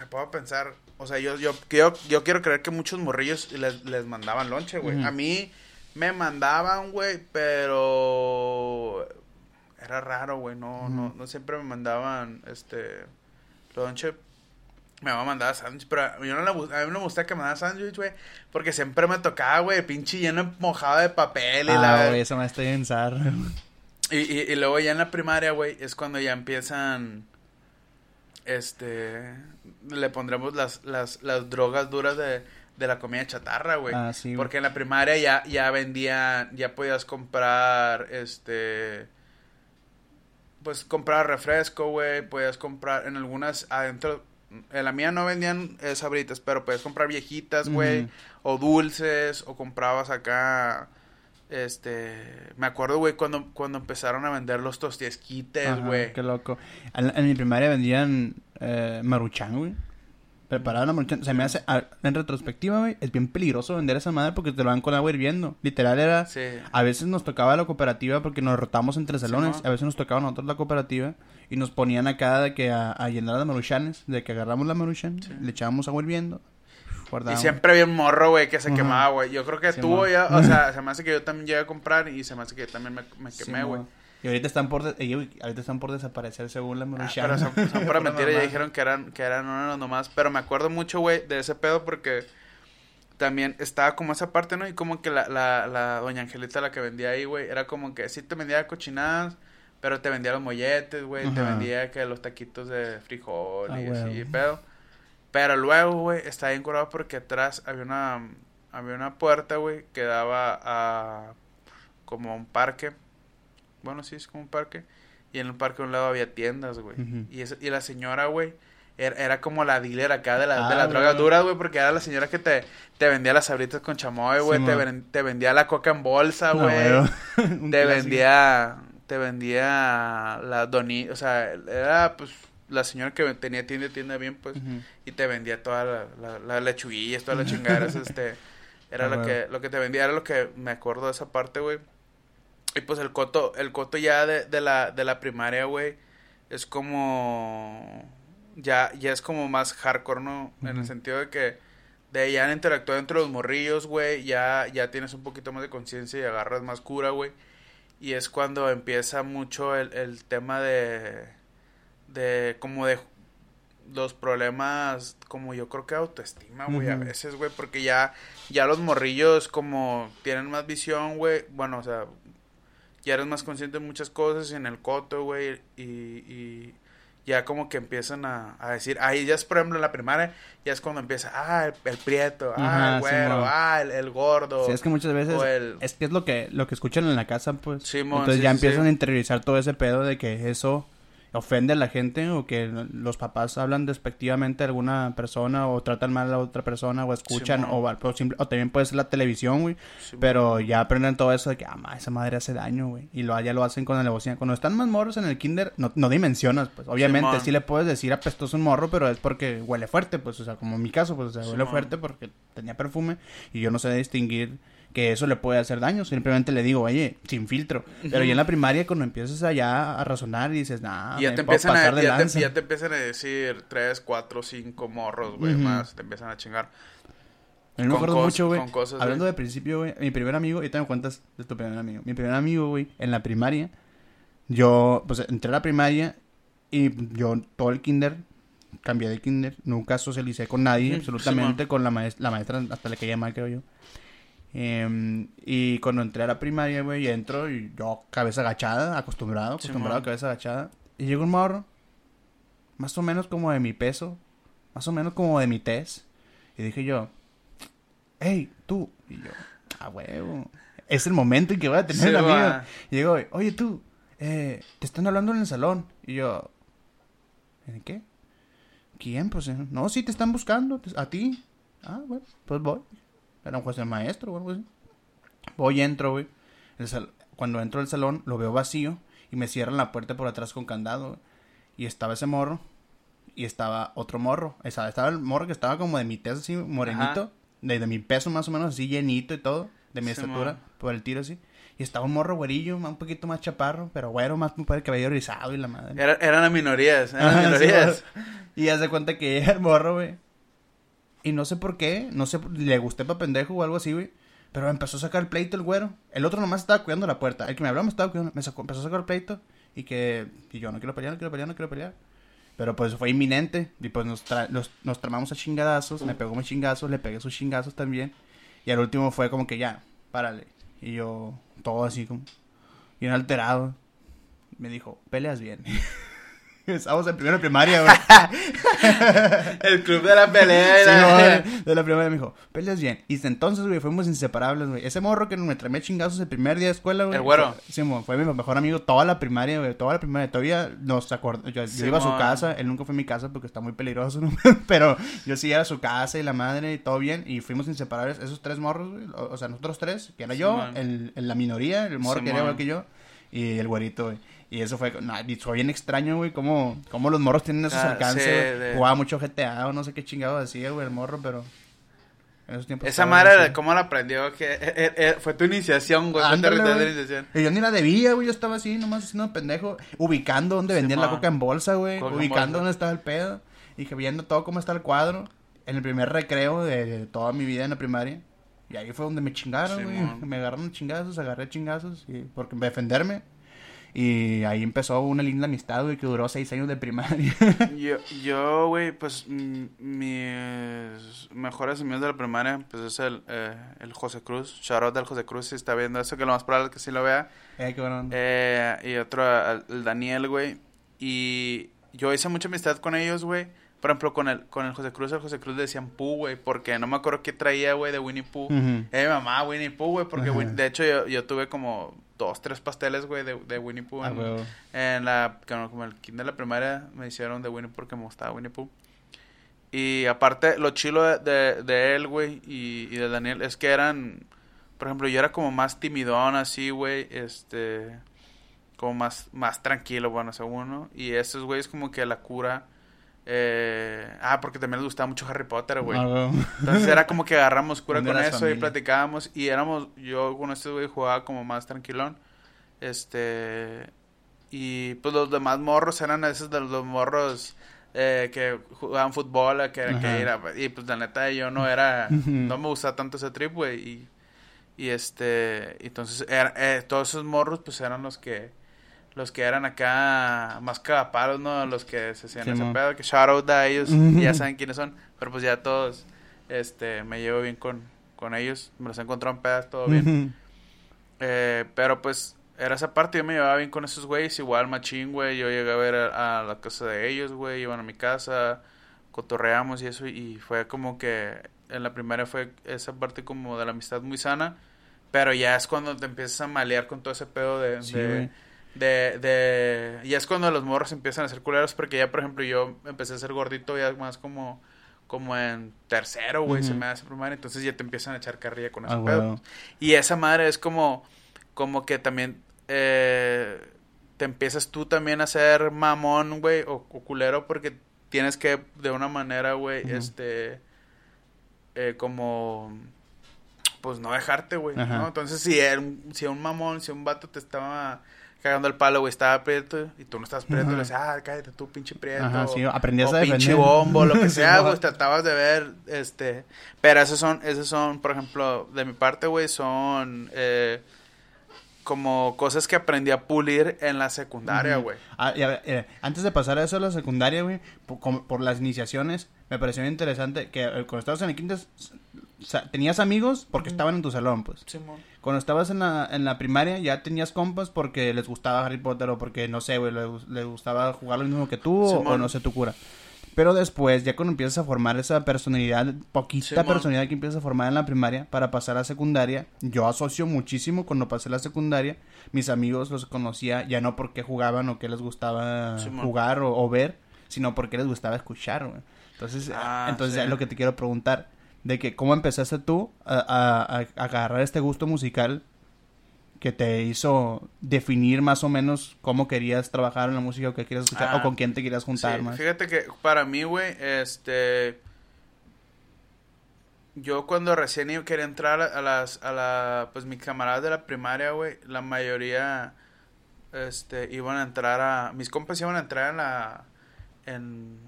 Me puedo pensar, o sea, yo, yo, yo, yo quiero creer que muchos morrillos les, les mandaban lonche, güey. A mí me mandaban, güey, pero era raro, güey. No, no, no siempre me mandaban, este, lonche. Me va a mandar sándwich, pero yo no le, gu- a mí no me gusta que me mandara sándwich, güey, porque siempre me tocaba, güey, pinche lleno mojado de papel y Ah, la... güey, esa madre está bien. Y, y, y luego ya en la primaria, güey, es cuando ya empiezan, este, le pondremos las, las, las drogas duras de, de la comida chatarra, güey. Ah, sí. Porque en la primaria ya, ya vendían, ya podías comprar, este, pues comprar refresco, güey, podías comprar en algunas, adentro, en la mía no vendían sabritas, pero podías comprar viejitas, güey, o dulces, o comprabas acá, este, me acuerdo, güey, cuando, cuando empezaron a vender los tostiesquites, güey. Qué loco. En, en mi primaria vendían eh, maruchan, güey. Preparaban la maruchan. Se me hace, a- en retrospectiva, güey, es bien peligroso vender esa madre porque te lo dan con agua hirviendo. Literal era... Sí. A veces nos tocaba la cooperativa porque nos rotamos entre salones. A veces nos tocaba a nosotros la cooperativa. Y nos ponían acá de que a, a llenar las maruchanes. De que agarramos la maruchan, Sí. le echábamos agua hirviendo. Y siempre había un morro, güey, que se quemaba, güey. Yo creo que Sí, tuvo mo. ya, o sea, se me hace que yo también llegué a comprar y se me hace que yo también me, me quemé, güey. Y ahorita están por de- eh, güey, ahorita están por desaparecer según la Ah, maruchan. pero son, son para Pura mentira, ya dijeron que eran, que eran unos nomás. Pero me acuerdo mucho, güey, de ese pedo porque también estaba como esa parte, ¿no? Y como que la, la, la doña Angelita, la que vendía ahí, güey, era como que sí te vendía cochinadas, pero te vendía los molletes, güey, te vendía que los taquitos de frijol Ah, y güey. así, pedo. Pero luego, güey, estaba bien curado porque atrás había una, había una puerta, güey, que daba a como a un parque. Bueno, sí, es como un parque. Y en el parque a un lado había tiendas, güey. Y, esa- y la señora, güey, era, era como la dealer acá de, la, de Ah, las drogas güey. porque era la señora que te, te vendía las sabritas con chamoy, güey, Sí, te, ven- te vendía la coca en bolsa, güey. te clásico. vendía, te vendía la doni, o sea, era pues la señora que tenía tienda tienda bien, pues, y te vendía toda la, la, la lechuguillas, todas las chingaderas, este, era Ah, lo que, lo que te vendía, era lo que me acuerdo de esa parte, güey. Y pues el coto, el coto ya de, de la, de la primaria, güey, es como, ya, ya es como más hardcore, ¿no? En el sentido de que de ya han interactuado entre los morrillos, güey, ya, ya tienes un poquito más de conciencia y agarras más cura, güey. Y es cuando empieza mucho el, el tema de, de, como de los problemas, como yo creo que autoestima, güey, a veces, güey, porque ya, ya los morrillos como tienen más visión, güey, bueno, o sea, ya eres más consciente de muchas cosas en el coto, güey, y, y ya como que empiezan a, a decir, ahí ya es, por ejemplo, en la primaria, ya es cuando empieza, ah, el, el prieto, ah, Ajá, el güero, Simón. ah, el, el gordo. Sí, es que muchas veces el- es que es lo que lo que escuchan en la casa, pues. Entonces sí, ya sí, empiezan sí. a interiorizar todo ese pedo de que eso ofende a la gente o que los papás hablan despectivamente a alguna persona o tratan mal a otra persona o escuchan o, simple- o también puede ser la televisión, güey. Sí, Pero ya aprenden todo eso de que, ah, ma, esa madre hace daño, güey. Y lo, ya lo hacen con la alevosía. Cuando están más morros en el kinder, no, no dimensionas, pues. Obviamente, sí le puedes decir apestoso un morro, pero es porque huele fuerte, pues. O sea, como en mi caso, pues, o sea, huele fuerte porque tenía perfume. Y yo no sé distinguir que eso le puede hacer daño. Simplemente le digo, oye, sin filtro. Pero ya en la primaria, cuando empiezas allá a razonar y dices, nah, Y ya te, empiezan a, de ya, te, lanza". ya te empiezan a decir tres, cuatro, cinco morros, güey, más. Te empiezan a chingar. A mí me acuerdo mucho, güey. Hablando de principio, güey. Mi primer amigo, y te me cuentas de tu primer amigo. Mi primer amigo, güey, en la primaria. Yo, pues, entré a la primaria y yo todo el kinder cambié de kinder, nunca socialicé con nadie, absolutamente, con la, maestra, la maestra hasta le caía mal, creo yo. Em, y cuando entré a la primaria, güey, entro y yo cabeza agachada, acostumbrado, acostumbrado a cabeza agachada. Y llega un morro, más o menos como de mi peso, más o menos como de mi tez. Y dije yo, hey, tú. Y yo, ah, huevo. Es el momento en que voy a tener la vida. Y digo, oye, tú, eh, te están hablando en el salón. Y yo, ¿en qué? ¿Quién? Pues, eh, no, sí, te están buscando, a ti. Ah, bueno, pues voy. Era un juez del maestro así. Voy, entro, güey. Cuando entro al salón, lo veo vacío y me cierran la puerta por atrás con candado. Y estaba ese morro y estaba otro morro. Estaba, estaba el morro que estaba como de mi tez así, morenito. De, mi peso más o menos, así llenito y todo. De mi estatura, por el tiro así. Y estaba un morro güerillo, un poquito más chaparro, pero güero, más un el cabello rizado y la madre. Era, eran las minorías, eran minorías. y hace cuenta que el morro, güey. Y no sé por qué, no sé, le gusté para pendejo o algo así, güey. Pero empezó a sacar el pleito el güero. El otro nomás estaba cuidando la puerta. El que me habló me estaba cuidando, me sacó, empezó a sacar el pleito. Y que, y yo no quiero pelear, no quiero pelear, no quiero pelear. Pero pues fue inminente. Y pues nos, nos tramamos a chingadazos. Me pegó mis chingazos, le pegué sus chingazos también. Y al último fue como que ya, párale. Y yo, todo así como, bien alterado. Me dijo, peleas bien. Estábamos en primero de primaria, güey. el club de la pelea. Sí, de la primaria me dijo, peleas bien. Y desde entonces, güey, fuimos inseparables, güey. Ese morro que me traía chingazos el primer día de escuela, güey. El güero. Sí, fue mi mejor amigo toda la primaria, güey. Toda la primaria. Todavía nos acordamos. Yo, iba a su casa. Él nunca fue a mi casa porque está muy peligroso, ¿no? Pero yo sí iba a su casa y la madre y todo bien. Y fuimos inseparables. Esos tres morros, güey. O, sea, nosotros tres, que era yo, el, la minoría, el morro que era igual que yo. Y el güerito, güey. Y eso fue, no, fue bien extraño, güey, cómo, cómo los morros tienen esos ah, alcances, Jugaba mucho GTA o no sé qué chingado decía, güey, el morro, pero... En esos tiempos Esa madre, ¿cómo la aprendió? Que eh, eh, eh, fue tu iniciación, güey. iniciación. Y yo ni la debía, güey. Yo estaba así, nomás haciendo pendejo. Ubicando dónde vendían la coca en bolsa, güey. Ubicando dónde estaba el pedo. Y que viendo todo cómo está el cuadro. En el primer recreo de, toda mi vida en la primaria. Y ahí fue donde me chingaron, güey. me agarraron chingazos, agarré chingazos. Y porque defenderme. Y ahí empezó una linda amistad, güey, que duró seis años de primaria. yo, yo, güey, pues mis mejores amigos de la primaria, pues es el, eh, el José Cruz. Shout del José Cruz, si está viendo eso, que lo más probable es que sí lo vea. Eh, qué bueno. Eh, y otro, el Daniel, güey. Y yo hice mucha amistad con ellos, güey. Por ejemplo, con el, con el José Cruz, el José Cruz le decían Pooh, güey, porque no me acuerdo qué traía, güey, de Winnie Pooh. Eh, mamá, Winnie Pooh, güey, porque de hecho yo, yo tuve como dos, tres pasteles, güey, de, de Winnie Pooh. Ah, en, la, como el kinder de la primaria me hicieron de Winnie Pooh porque me gustaba Winnie Pooh. Y aparte, lo chilo de, de, él, güey, y, y, de Daniel, es que eran, por ejemplo, yo era como más timidón, así, güey, este, como más, más tranquilo, bueno, según, ¿no? Y esos güeyes como que la cura eh, ah, porque también les gustaba mucho Harry Potter, güey. Ah, Entonces era como que agarramos cura con eso y platicábamos. Y éramos, yo con este güey jugaba como más tranquilón. Este. Y pues los demás morros eran esos de los morros eh, que jugaban fútbol, que, que era, y pues la neta yo no era, no me gustaba tanto ese trip, güey. Y, y este, entonces era, eh, todos esos morros pues eran los que los que eran acá más cagapalos, ¿no? Los que se hacían ese pedo, que shout out a ellos, ya saben quiénes son, pero pues ya todos, este, me llevo bien con, con ellos, me los he encontrado en pedas, todo bien. eh, pero pues, era esa parte, yo me llevaba bien con esos güeyes, igual machín, güey, yo llegué a ver a, la casa de ellos, güey, iban a mi casa, cotorreamos y eso, y fue como que, en la primera fue esa parte como de la amistad muy sana, pero ya es cuando te empiezas a malear con todo ese pedo de de, de... Y es cuando los morros empiezan a ser culeros porque ya, por ejemplo, yo empecé a ser gordito ya más como como en tercero, güey, se me hace primaria, entonces ya te empiezan a echar carrilla con ese ah, pedo. Y esa madre es como, como que también eh, te empiezas tú también a ser mamón, güey, o, culero, porque tienes que, de una manera, güey, este, eh, como, pues no dejarte, güey, ¿no? Entonces, si, si un mamón, si un vato te estaba cagando el palo, güey, estaba prieto y tú no estás prieto, le decías, ah, cállate tú, pinche prieto. Ajá, sí, aprendías o a pinche bombo, lo que sea, güey, tratabas de ver, este, pero esos son, esos son, por ejemplo, de mi parte, güey, son, eh, como cosas que aprendí a pulir en la secundaria, güey. Ah, y a ver, eh, antes de pasar a eso a la secundaria, güey, por, las iniciaciones, me pareció interesante que eh, cuando estabas en el quinto, tenías amigos porque estaban en tu salón, pues. Cuando estabas en la, en la primaria ya tenías compas porque les gustaba Harry Potter o porque, no sé, güey, le, gus- le gustaba jugar lo mismo que tú o, no sé tu cura. Pero después, ya cuando empiezas a formar esa personalidad, poquita personalidad que empiezas a formar en la primaria para pasar a secundaria, yo asocio muchísimo cuando pasé la secundaria. Mis amigos los conocía ya no porque jugaban o que les gustaba jugar o, o ver, sino porque les gustaba escuchar, güey. Entonces, Ah, entonces sí. es lo que te quiero preguntar, de que cómo empezaste tú a, a- agarrar este gusto musical que te hizo definir más o menos cómo querías trabajar en la música o qué querías escuchar Ah, o con quién te querías juntar Sí, más. Fíjate que para mí, güey, este. Yo cuando recién iba- quería entrar a, a las. A la, pues mis camaradas de la primaria, güey, la mayoría. Este, iban a entrar a. Mis compas iban a entrar en la. En.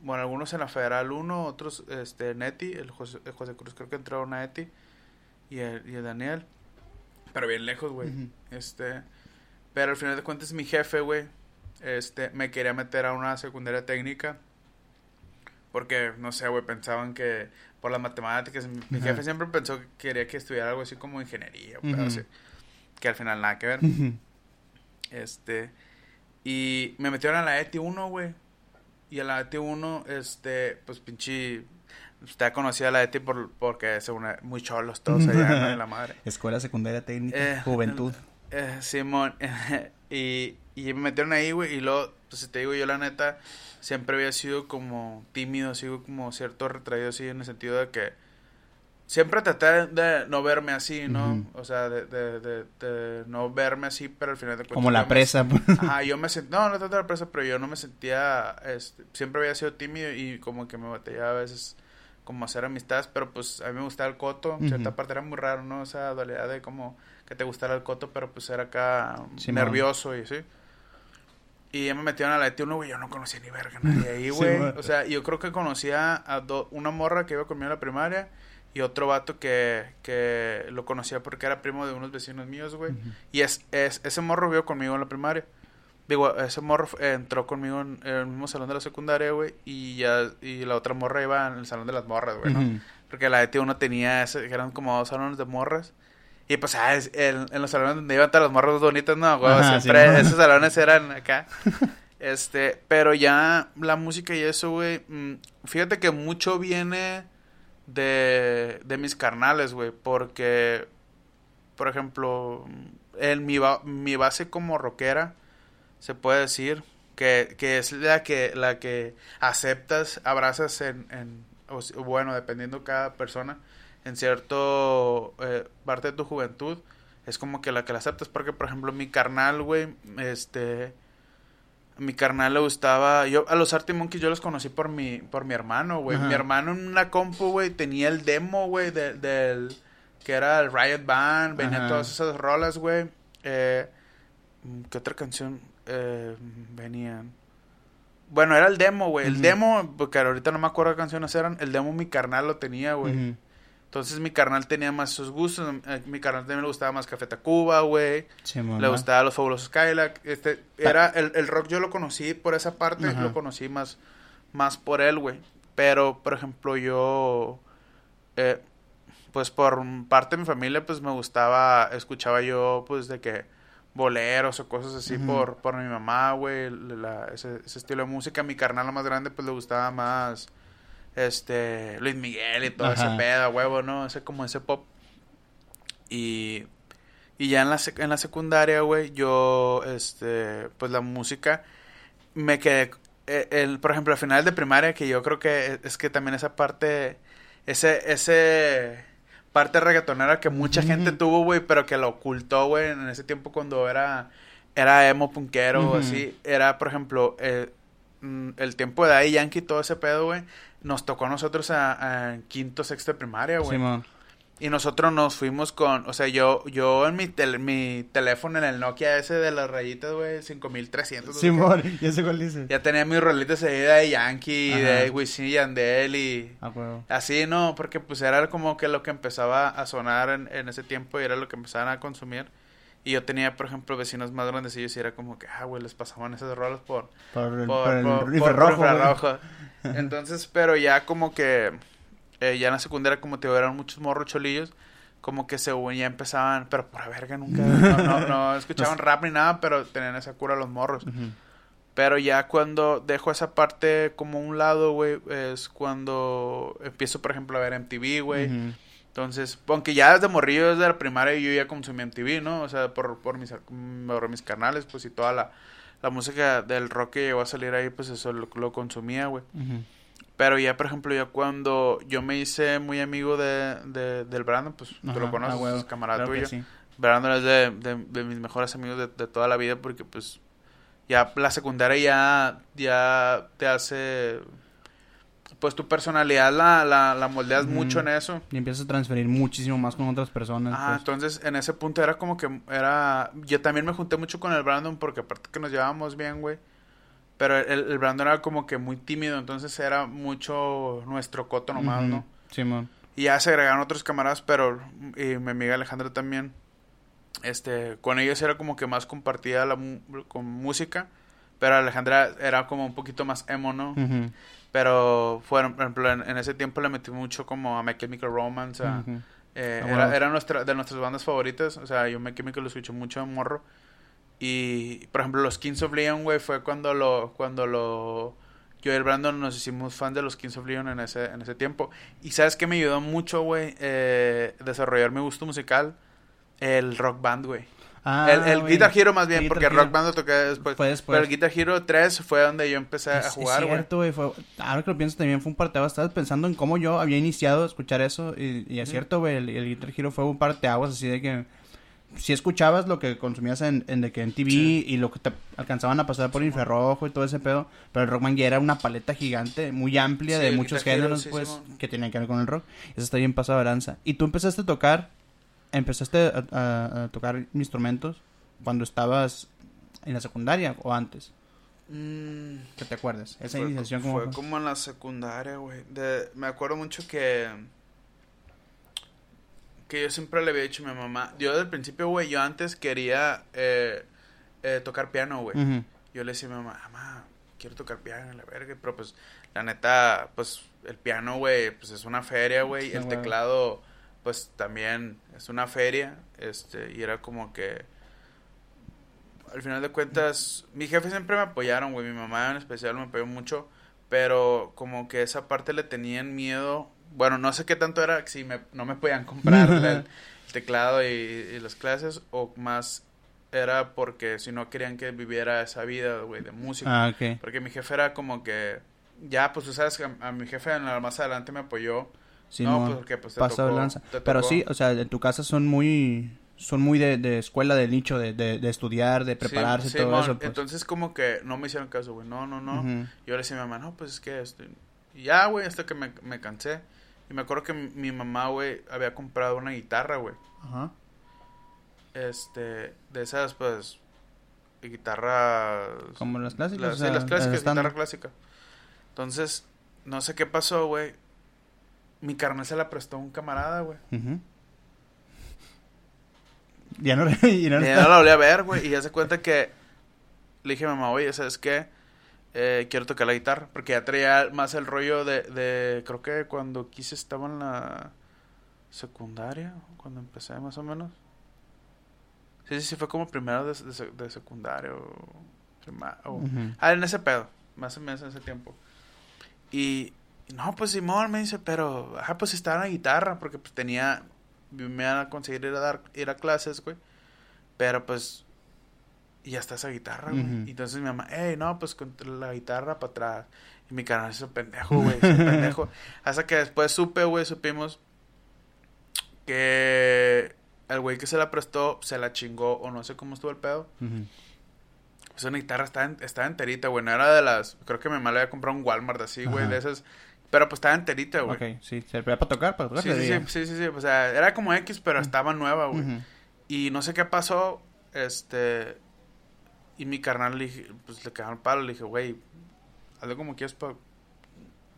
Bueno, algunos en la Federal 1, otros, este, en ETI. El José, el José Cruz creo que entraron a ETI. Y el, y el Daniel. Pero bien lejos, güey. Este. Pero al final de cuentas, mi jefe, güey, este, me quería meter a una secundaria técnica. Porque, no sé, güey, pensaban que por las matemáticas. Mi, jefe siempre pensó que quería que estudiara algo así como ingeniería, Ujú. pedo así, Que al final nada que ver. Este. Y me metieron a la ETI 1, güey. Y a la ETI 1, este, pues pinche. Usted conocía a la ETI por, porque según muy cholos todos allá, de la madre. Escuela Secundaria Técnica, Eh, Juventud. Eh, Simón, y, y me metieron ahí, güey, y luego, pues te digo, yo la neta, siempre había sido como tímido, sigo como cierto retraído así, en el sentido de que siempre traté de no verme así, ¿no? O sea, de, de, de, de no verme así, pero al final de cuentas... Como la yo me- presa. pues. Ajá, yo me sentía, no, no tanto la presa, pero yo no me sentía, este, siempre había sido tímido y como que me batallaba a veces como hacer amistades, pero pues a mí me gustaba el coto, en cierta Ujú. parte era muy raro, ¿no? Esa dualidad de como que te gustara el coto, pero pues era acá nervioso y así. Y ya me metieron a la ET1, güey, yo no conocía ni verga nadie ahí, güey. O sea, yo creo que conocía a do- una morra que iba conmigo en la primaria y otro vato que, que lo conocía porque era primo de unos vecinos míos, güey. Ujú. Y es, es, ese morro vio conmigo en la primaria. Digo, ese morro entró conmigo en, el mismo salón de la secundaria, güey. Y ya, y la otra morra iba en el salón de las morras, güey, ¿no? Ujú. Porque la ET1 tenía, ese, eran como dos salones de morras. Y pues, ah, es- en, en los salones donde iban todas las morras bonitas, no, güey. Ajá, siempre sí, ¿no? esos salones eran acá. este, pero ya la música y eso, güey. mm, fíjate que mucho viene de, de mis carnales, güey. Porque, por ejemplo, en mi, ba- mi base como rockera, se puede decir que, que es la que, la que aceptas, abrazas en, en bueno, dependiendo cada persona, en cierto eh, parte de tu juventud, es como que la que la aceptas, porque por ejemplo mi carnal, güey, este, mi carnal le gustaba, yo a los Arctic Monkeys yo los conocí por mi, por mi hermano, güey, mi hermano en una compu, güey, tenía el demo, güey, de- del, que era el Riot Band, venían Ajá. todas esas rolas, güey, eh, ¿qué otra canción eh, venían? Bueno, era el demo, güey. El demo, porque ahorita no me acuerdo qué canciones eran. El demo mi carnal lo tenía, güey. Ujú. Entonces mi carnal tenía más sus gustos. eh, Mi carnal también le gustaba más Café Tacuba, güey. Simón, Le gustaba los fabulosos Skylark. Este, era el, el rock yo lo conocí por esa parte. Ajá. Lo conocí más, más por él, güey. Pero, por ejemplo, yo... eh, pues por parte de mi familia, pues me gustaba... Escuchaba yo, pues, de que... Boleros o cosas así por, por mi mamá, güey. la- ese, ese estilo de música. A mi carnal, lo más grande, pues le gustaba más... Este... Luis Miguel y todo ese pedo, huevo, ¿no? Ese como ese pop. Y... Y ya en la, sec- en la secundaria, güey, yo, este, pues la música, me quedé, el, por ejemplo, al final de primaria, que yo creo que es, es que también esa parte, ese, ese parte reggaetonera que mucha gente tuvo, güey, pero que lo ocultó, güey, en ese tiempo cuando era, era emo punkero, Ujú. así, era, por ejemplo, eh, el tiempo de ahí Yankee, todo ese pedo, güey, nos tocó a nosotros a, a quinto, sexto de primaria, güey. Simón. Y nosotros nos fuimos con, o sea, yo yo en mi, tel- mi teléfono, en el Nokia ese de las rayitas, güey, 5300. no sé Simón, ya sé cuál dice. Ya tenía mis rolitas ahí de Yankee, Ajá. de Wisin y Yandel y Ah, así, ¿no? Porque pues era como que lo que empezaba a sonar en, en ese tiempo y era lo que empezaban a consumir. Y yo tenía, por ejemplo, vecinos más grandes y era como que, ah, güey, les pasaban esas rolas por... Por el, por, por el por- rifle por- por rojo. Entonces, pero ya como que... eh, ya en la secundaria, como te digo, eran muchos morros cholillos. Como que según ya empezaban... Pero por la verga nunca... No, no, no escuchaban rap ni nada, pero tenían esa cura los morros. Pero ya cuando dejo esa parte como a un lado, güey, es cuando empiezo, por ejemplo, a ver MTV, güey. Entonces, aunque ya desde morrillo, desde la primaria, yo ya consumí MTV, ¿no? O sea, por, por, mis, por mis canales, pues, y toda la, la música del rock que llegó a salir ahí, pues, eso lo, lo consumía, güey. Pero ya, por ejemplo, ya cuando yo me hice muy amigo de, de- del Brandon, pues, tú lo conoces, ah, es camarada Claro tuyo. sí. Brandon es de, de, de mis mejores amigos de, de toda la vida porque pues ya la secundaria ya, ya te hace pues tu personalidad la, la, la moldeas Ujú. mucho en eso. Y empiezas a transferir muchísimo más con otras personas. Ah, pues. entonces en ese punto era como que era... Yo también me junté mucho con el Brandon porque aparte que nos llevábamos bien, güey. Pero el, el Brandon era como que muy tímido, entonces era mucho nuestro coto nomás. ¿no? Simón. Y ya se agregaron otros camaradas, pero y mi amiga Alejandra también. Este, con ellos era como que más compartida la mu- con música, pero Alejandra era como un poquito más emo, ¿no? Pero fueron, por ejemplo, en, en ese tiempo le metí mucho como a My Chemical Romance, a- eh, era, era nuestra, de nuestras bandas favoritas, o sea, yo My Chemical lo escuché mucho en morro. Y, por ejemplo, los Kings of Leon, güey, fue cuando lo, cuando lo, yo y el Brandon nos hicimos fan de los Kings of Leon en ese, en ese tiempo. Y sabes que me ayudó mucho, güey, eh, desarrollar mi gusto musical, el rock band, güey. Ah, el el. Guitar Hero más bien, Guitar porque Hero. rock band lo toqué después. Fue después. Pero el Guitar Hero 3 fue donde yo empecé a jugar, es cierto, güey. fue- Ahora que lo pienso también fue un parteaguas. Estabas pensando en cómo yo había iniciado a escuchar eso. Y, y es cierto, güey. El, el Guitar Hero fue un parteaguas así de que... Si escuchabas lo que consumías en, en, de que en TV Sí. y lo que te alcanzaban a pasar por infrarrojo y todo ese pedo, pero el Rockman ya era una paleta gigante, muy amplia Sí, de muchos Guitar géneros, sí, pues, que tenían que ver con el rock. Eso está bien pasado de lanza. Y tú empezaste a tocar, empezaste a, a- a tocar instrumentos cuando estabas en la secundaria o antes, Mm, que te acuerdes. Esa fue, iniciación fue como fue? como en la secundaria, güey. Me acuerdo mucho que... Que yo siempre le había dicho a mi mamá... Yo desde el principio, güey, yo antes quería eh, eh, tocar piano, güey. Yo le decía a mi mamá, mamá, quiero tocar piano, la verga. Pero pues, la neta, pues, el piano, güey, pues es una feria, güey. Sí, el teclado, pues, también es una feria. Este, y era como que... Al final de cuentas, mi jefe siempre me apoyaron, güey. Mi mamá en especial me apoyó mucho. Pero como que esa parte le tenían miedo. Bueno, no sé qué tanto era si me, no me podían comprar el, el teclado y, y las clases. O más era porque si no querían que viviera esa vida, güey, de música. Ah, ok. Porque mi jefe era como que... Ya, pues tú sabes que a, a mi jefe en la- más adelante me apoyó. Simón, no, pues porque pues de lanza. Pero sí, o sea, en tu casa son muy son muy de, de escuela de nicho, de, de, de estudiar, de Sí, prepararse y todo eso. Pues. Entonces como que no me hicieron caso, güey. No, no, no. Ujú. Yo le decía a mi mamá, no, pues es que esto... Y ya, güey, hasta que me, me cansé. Y me acuerdo que mi, mamá, güey, había comprado una guitarra, güey. Ajá. Este, de esas, pues, guitarras... Como las clásicas. La- o sí, las clásicas, guitarra clásica. Entonces, no sé qué pasó, güey. Mi carnal se la prestó a un camarada, güey. Ya no, y no Y está- no la volví a ver, güey. Y ya se cuenta que le dije a mamá, oye, ¿sabes qué? Eh, quiero tocar la guitarra. Porque ya traía más el rollo de, de. Creo que cuando quise estaba en la secundaria. Cuando empecé, más o menos. Sí, sí, sí, fue como primero de, de, de secundaria o. prima- o- Ujú. Ah, en ese pedo. Más o menos en ese tiempo. Y. No, pues Simón me dice, pero. Ajá, pues estaba en la guitarra. Porque pues tenía. Me iban a conseguir ir a dar. Ir a clases, güey. Pero pues. Y ya está esa guitarra, güey. Y entonces mi mamá, hey, no, pues con la guitarra para atrás. Y mi canal hizo pendejo, güey. hizo pendejo. Hasta que después supe, güey, supimos. Que. El güey que se la prestó se la chingó. O no sé cómo estuvo el pedo. Ujú. Pues una guitarra estaba, en- estaba enterita, güey. No era de las. Creo que mi mamá le había comprado un Walmart así, güey. De esas. Pero pues estaba enterita, güey. Ok, sí, servía para tocar, para tocar. Sí, sí, sí, sí, sí. O sea, era como X, pero estaba nueva, güey. Ujú. Y no sé qué pasó. Este. Y mi carnal le dije, pues le cagaron palo. Le dije, güey, hazlo como quieras para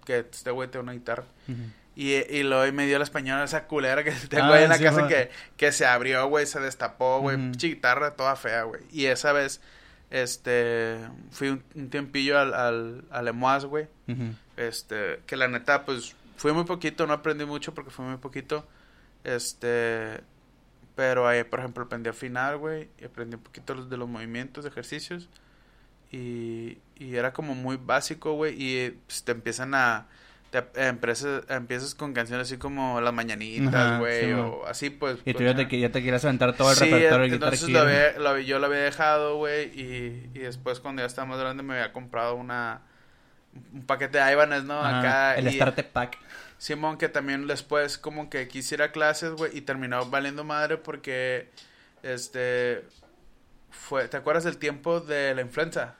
que este güey te una guitarra. Ujú. Y, y luego me dio la española esa culera que tengo Ah, ahí en la sí, casa que, que se abrió, güey, se destapó, güey. Pinche guitarra toda fea, güey. Y esa vez, este, fui un, un tiempillo al, al, al güey. Ujú. Este, que la neta, pues, fui muy poquito, no aprendí mucho porque fue muy poquito. Este, pero ahí, por ejemplo, aprendí a afinar, güey, y aprendí un poquito los- de los movimientos, de ejercicios. Y, y era como muy básico, güey, y pues, te empiezan a... Te empiezas, empiezas con canciones así como Las Mañanitas, güey, sí, o así, pues. Y tú pues, ya te, ya te quieres aventar todo el Sí, repertorio de entonces lo había, lo yo lo había dejado, güey, y, y después cuando ya estaba más grande me había comprado una un paquete de Ibanez, ¿no? Acá el y Starter Pack. Simón que también después como que quisiera clases, güey, y terminó valiendo madre porque este fue, ¿te acuerdas del tiempo de la influenza?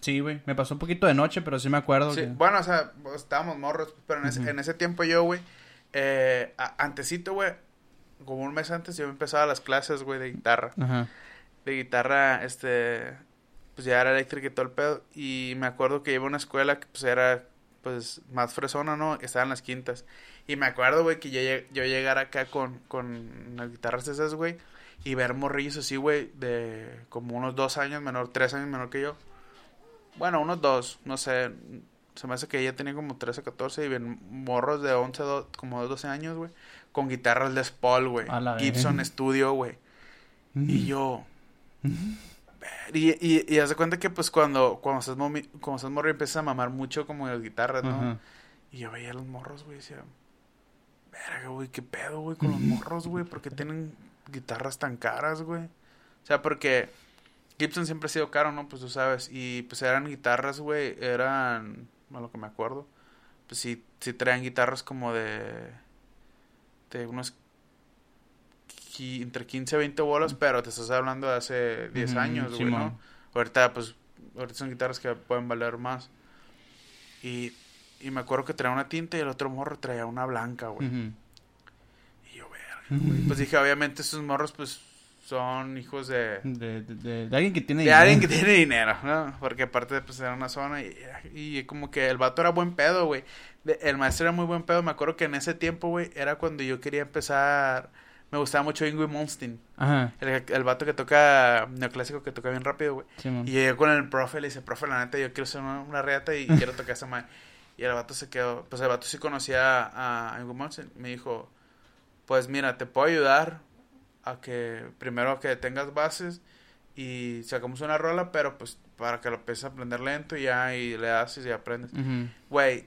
Sí, güey. Me pasó un poquito de noche, pero sí me acuerdo. Sí, que- bueno, o sea, estábamos morros, pero en ese, en ese tiempo yo, güey, eh, antesito, güey, como un mes antes yo empezaba las clases, güey, de guitarra. Ajá. de guitarra, este, pues ya era eléctrica y todo el pedo. Y me acuerdo que iba a una escuela que pues era, pues, más fresona, ¿no? Estaba en las quintas. Y me acuerdo, güey, que yo, yo llegar acá con, con las guitarras esas, güey, y ver morrillos así, güey, de como unos dos años menor, tres años menor que yo. Bueno, unos dos, no sé. Se me hace que ella tenía como 13, 14 y ven morros de 11, do- como de 12 años, güey, con guitarras Les Paul, güey. Gibson. Studio, güey. Y yo... Y, y, y haz de cuenta que pues cuando, cuando estás, momi- cuando estás morro empiezas a mamar mucho como las guitarras, ¿no? Y yo veía a los morros, güey, y decía, verga, güey, qué pedo, güey, con los morros, güey, ¿por qué tienen guitarras tan caras, güey? O sea, porque Gibson siempre ha sido caro, ¿no? Pues tú sabes, y pues eran guitarras, güey, eran, a lo que me acuerdo, pues sí, sí traían guitarras como de, de unos entre 15 y 20 bolas, pero te estás hablando de hace 10 Ujú, años, güey. ¿no? Ahorita, pues, ahorita son guitarras que pueden valer más. Y, y me acuerdo que traía una tinta y el otro morro traía una blanca, güey. Y yo, verga, güey. Pues dije, obviamente esos morros, pues, son hijos de... De, de, de- de alguien que tiene De alguien que tiene dinero, ¿no? Porque aparte, pues, era una zona y, y como que el vato era buen pedo, güey. El maestro era muy buen pedo. Me acuerdo que en ese tiempo, güey, era cuando yo quería empezar... Me gustaba mucho Ingrid Malmsteen. Ajá. El, el vato que toca neoclásico, que toca bien rápido, güey. Y llegué con el profe y le dice, profe, la neta, yo quiero ser una, una reata y quiero tocar esa madre. Y el vato se quedó, pues el vato sí conocía a Ingo Monsen. Me dijo, pues mira, te puedo ayudar a que, primero a que tengas bases y sacamos una rola, pero pues para que lo empieces a aprender lento y ya, y le haces y aprendes. Güey,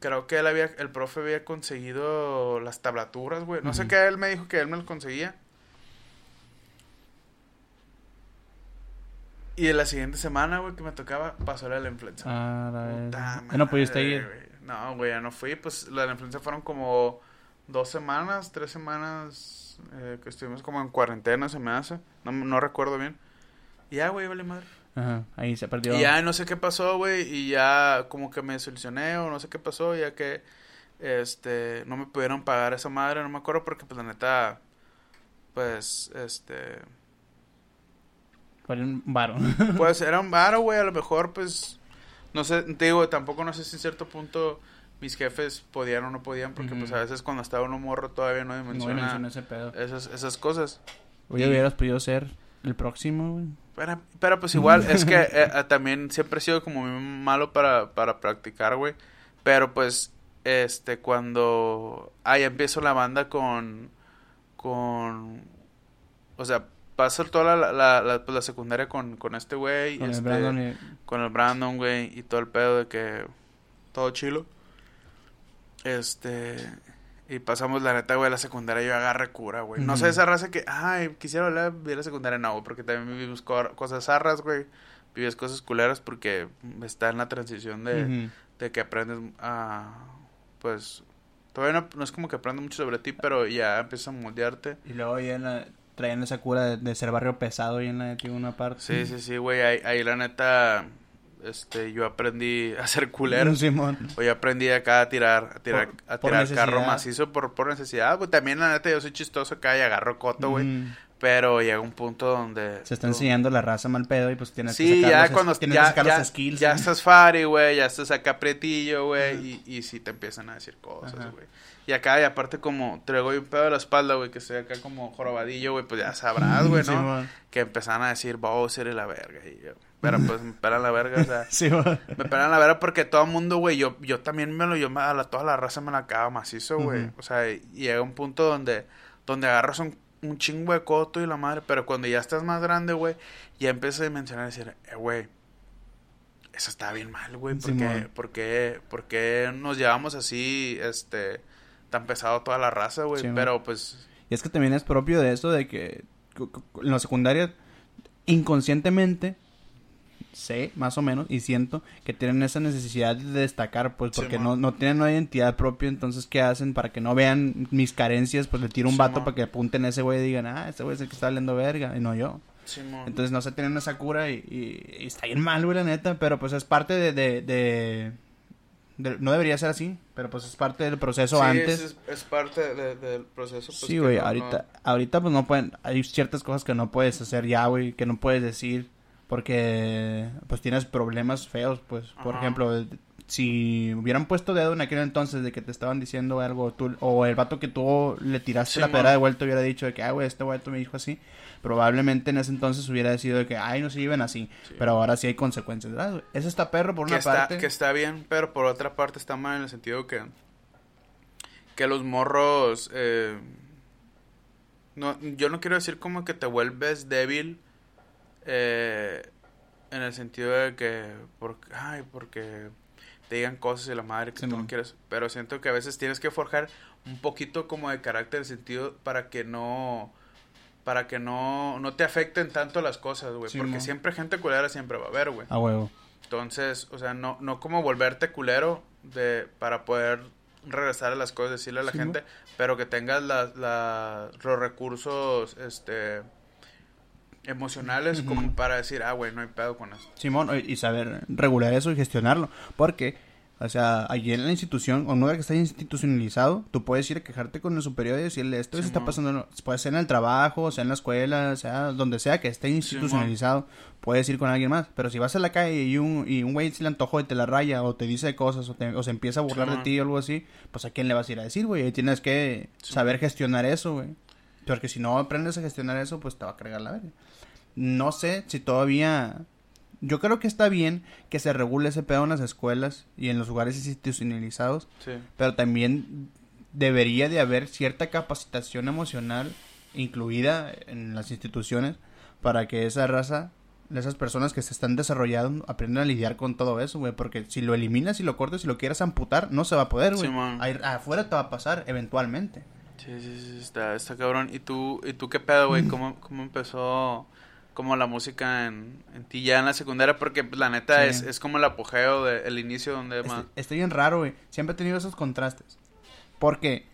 creo que él había, el profe había conseguido las tablaturas, güey. No sé qué, él me dijo que él me las conseguía. Y en la siguiente semana, güey, que me tocaba, pasó la de la influenza. Ah, la Puta verga. Ya no pudiste madre, ir. güey. No, güey, ya no fui. Pues la de la influenza fueron como dos semanas, tres semanas eh, que estuvimos como en cuarentena, se me hace. No, no recuerdo bien. Y ya, güey, vale madre. Ajá. Ahí se perdió. Y ya no sé qué pasó, güey, y ya como que me solucioné o no sé qué pasó, ya que este no me pudieron pagar esa madre, no me acuerdo porque pues la neta pues este Fue un varo. pues era un varo, güey, a lo mejor pues no sé, te digo, tampoco no sé si en cierto punto mis jefes podían o no podían porque pues a veces cuando estaba uno morro todavía no no dimensiona ese pedo. esas esas cosas. Oye, y- hubieras podido ser el próximo, güey. Pero, pero pues igual, es que eh, eh, también siempre he sido como muy malo para, para practicar, güey. Pero pues, este, cuando... Ah, ya empiezo la banda con... Con... O sea, paso toda la, la, la, pues, la secundaria con, con este güey. Con el este, Brandon y... con el Brandon, güey, y todo el pedo de que todo chilo. Este, y pasamos la neta, güey, la secundaria yo agarré cura, güey. No sé esa raza que, ay, quisiera hablar de la secundaria, no, porque también vivimos co- cosas zarras, güey. Vives cosas culeras porque está en la transición de, de que aprendes a, pues, todavía no, no es como que aprendes mucho sobre ti, pero ya empiezas a moldearte. Y luego ya en la... traían esa cura de, de ser barrio pesado y en la de ti una parte. Sí, sí, sí, güey, ahí, ahí la neta, este, yo aprendí a ser culero. Simón. Pues yo aprendí acá a tirar, a tirar, Por- a por tirar carro macizo por, por necesidad. Pues también, la neta, yo soy chistoso acá y agarro coto, güey. Ujú. Pero llega un punto donde... Se está tú- enseñando la raza mal pedo y pues tienes que Sí, sacar ya los, cuando tienes ya, que sacar ya, los skills. ya estás fari, güey, ya estás acá pretillo, güey, y, y sí te empiezan a decir cosas, güey. Y acá, y aparte como traigo un pedo de la espalda, güey, que estoy acá como jorobadillo, güey, pues ya sabrás, güey, ¿no? Que empezaban a decir, Bowser y la verga, y yo, pero pues me pelan la verga, o sea... Simón. Me pelan la verga porque todo el mundo, güey, yo, yo también me lo, yo me- a la, toda la raza me la acaba macizo, güey. O sea, y llega un punto donde, donde agarras un, un chingo de coto y la madre, pero cuando ya estás más grande, güey, ya empiezas a mencionar y decir, eh, güey, eso está bien mal, güey, ¿por qué, por, qué, por qué nos llevamos así, este, tan pesado toda la raza, güey? Pero pues, Y es que también es propio de eso de que en la secundaria inconscientemente sé, más o menos, y siento que tienen esa necesidad de destacar, pues porque no, no tienen una identidad propia, entonces ¿qué hacen? Para que no vean mis carencias, pues le tiro un vato Simón. para que apunten a ese güey y digan, ah, ese güey es el que está hablando verga, y no yo. Entonces no se tienen esa cura y, y- y está bien mal, güey, la neta, pero pues es parte de... de, de- no debería ser así, pero pues es parte del proceso Sí, antes. Es, es parte de- del proceso. pues, Sí, güey, no- ahorita, no- ahorita pues no pueden, hay ciertas cosas que no puedes hacer ya, güey, que no puedes decir porque pues tienes problemas feos, pues, por Ajá. ejemplo, si hubieran puesto dedo en aquel entonces de que te estaban diciendo algo, tú, o el vato que tú le tiraste la pedra de vuelta hubiera dicho de que, ah, güey, este vato me dijo así, probablemente en ese entonces hubiera sido de que, ay, no se lleven así, Sí. pero ahora sí hay consecuencias, ¿verdad? güey? Eso está perro por que una está, parte. que está bien, pero por otra parte está mal en el sentido que que los morros eh, no yo no quiero decir como que te vuelves débil eh, en el sentido de que porque ay porque te digan cosas y la madre que tú no quieres pero siento que a veces tienes que forjar un poquito como de carácter en el sentido para que no para que no no te afecten tanto las cosas güey porque siempre gente culera siempre va a haber güey. A huevo. entonces, o sea, no, no como volverte culero de, para poder regresar a las cosas, decirle a la Sí, gente, pero que tengas las la- los recursos este emocionales como para decir, ah, güey, no hay pedo con esto. Simón, y saber regular eso y gestionarlo. Porque, o sea, allí en la institución, o no que está institucionalizado, tú puedes ir a quejarte con el superior y decirle, esto se está pasando, no". puede ser en el trabajo, sea en la escuela, sea donde sea que esté institucionalizado, puedes ir con alguien más. Pero si vas a la calle y un, y un güey se le antojó y te la raya, o te dice cosas, o, te- o se empieza a burlar de ti o algo así, pues a quién le vas a ir a decir, güey. Tienes que Simón. saber gestionar eso, güey. Porque si no aprendes a gestionar eso, pues te va a cargar la verga. No sé si todavía... Yo creo que está bien que se regule ese pedo en las escuelas y en los lugares institucionalizados, Sí. pero también debería de haber cierta capacitación emocional incluida en las instituciones para que esa raza, esas personas que se están desarrollando aprendan a lidiar con todo eso, güey, porque si lo eliminas y lo cortas y lo quieres amputar, no se va a poder, güey. Ahí- afuera te va a pasar eventualmente. Sí, sí, sí, está, está cabrón. ¿Y tú, y tú qué pedo, güey? ¿Cómo, ¿Cómo empezó como la música en, en ti ya en la secundaria? Porque pues, la neta Sí. es, es como el apogeo, de, el inicio donde más... Este- Estoy bien raro, güey. Siempre he tenido esos contrastes. Porque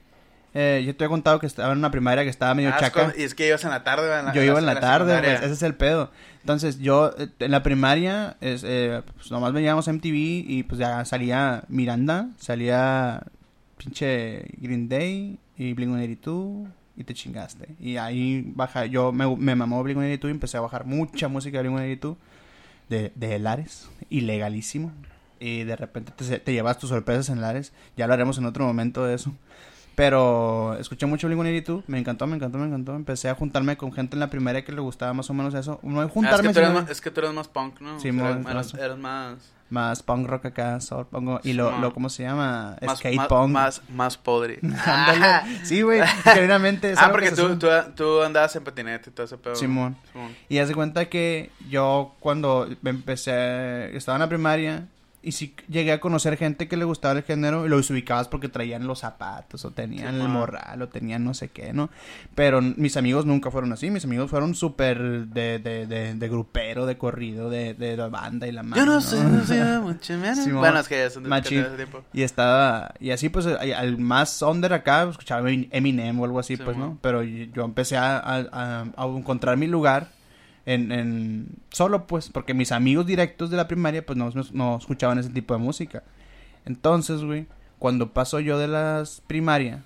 eh, yo te he contado que estaba en una primaria que estaba medio Ah, chaca. y es que ibas en la tarde, ¿verdad? yo iba en la tarde, güey. secundaria. Ese es el pedo. Entonces, yo eh, en la primaria, es, eh, pues nomás veíamos MTV y pues ya salía Miranda, salía pinche Green Day y Blink-182 y te chingaste. Y ahí baja, yo me, me mamó Blink-182 y empecé a bajar mucha música de Blink-182 de, de Lares, ilegalísimo. Y de repente te, te llevas tus sorpresas en Lares. Ya hablaremos en otro momento de eso. Pero escuché mucho Blink-182, me encantó, me encantó, me encantó. Empecé a juntarme con gente en la primaria que le gustaba más o menos eso. No Ah, es, juntarme, que eres sino más, es que tú eres más punk, ¿no? Sí, O sea, mo- eres, más- eres más... más punk rock acá, soul punk, y lo, lo, ¿cómo se llama? Más, Skate más, punk. más, más podre. Ándale. Sí, güey, genuinamente. es ah, porque que tú, tú andabas en patinete y todo ese pedo. Simón. Simón. Y haz de cuenta que yo cuando empecé, estaba en la primaria y sí llegué a conocer gente que le gustaba el género y los ubicabas porque traían los zapatos o tenían Sí, el morral o tenían no sé qué, ¿no? Pero mis amigos nunca fueron así, mis amigos fueron súper de, de, de, de grupero, de corrido, de, de la banda y la mano. Yo no sé, no sé mucho menos. Simón. Bueno, es que son de ese tiempo. Y estaba, y así pues al al más under acá escuchaba Eminem o algo así, Sí, pues. ¿no? Pero yo empecé a- a- a encontrar mi lugar en, en solo pues, porque mis amigos directos de la primaria pues no, no, escuchaban ese tipo de música. Entonces, güey, cuando paso yo de las primaria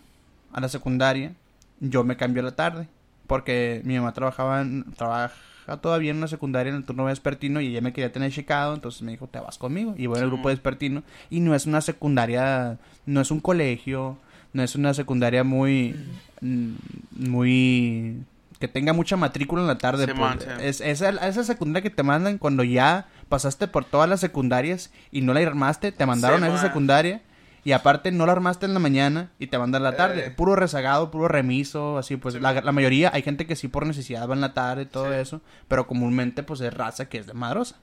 a la secundaria, yo me cambio a la tarde. porque mi mamá trabajaba en, trabaja todavía en una secundaria en el turno vespertino y ella me quería tener checado, entonces me dijo, te vas conmigo. Y voy al grupo vespertino y no es una secundaria, no es un colegio, no es una secundaria muy, mm, muy, que tenga mucha matrícula en la tarde. Sí, pues. man, sí. es, esa, esa secundaria que te mandan cuando ya pasaste por todas las secundarias y no la armaste, te mandaron Sí, a esa man. secundaria. Y aparte no la armaste en la mañana y te mandan en la tarde. Eh. Puro rezagado, puro remiso, así pues. La, mayoría, hay gente que sí por necesidad va en la tarde y todo eso. Pero comúnmente pues es raza que es de madrosa.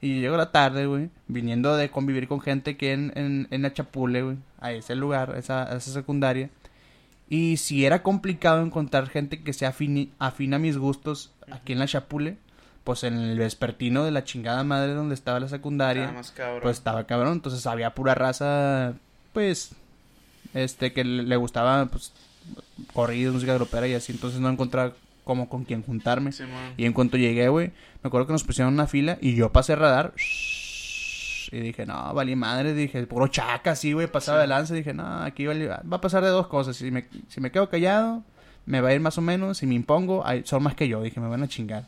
Y yo llego a la tarde, güey, viniendo de convivir con gente que en, en, en Achapule, güey, a ese lugar, a esa, a esa secundaria. Y si era complicado encontrar gente que se afini, afina a mis gustos aquí en la Chapule, pues en el vespertino de la chingada madre donde estaba la secundaria, cabrón. pues estaba cabrón. Entonces había pura raza, pues, este, que le gustaba, pues, corridos, música grupera y así. Entonces no encontraba como con quién juntarme. Y en cuanto llegué, güey, me acuerdo que nos pusieron una fila y yo pasé radar. Y dije, no, valí madre. Dije, puro chaca, así, güey, pasaba Sí. de lanza. Dije, no, aquí vale- va a pasar de dos cosas. Si me, si me quedo callado, me va a ir más o menos. Si me impongo, ay, son más que yo. Dije, me van a chingar.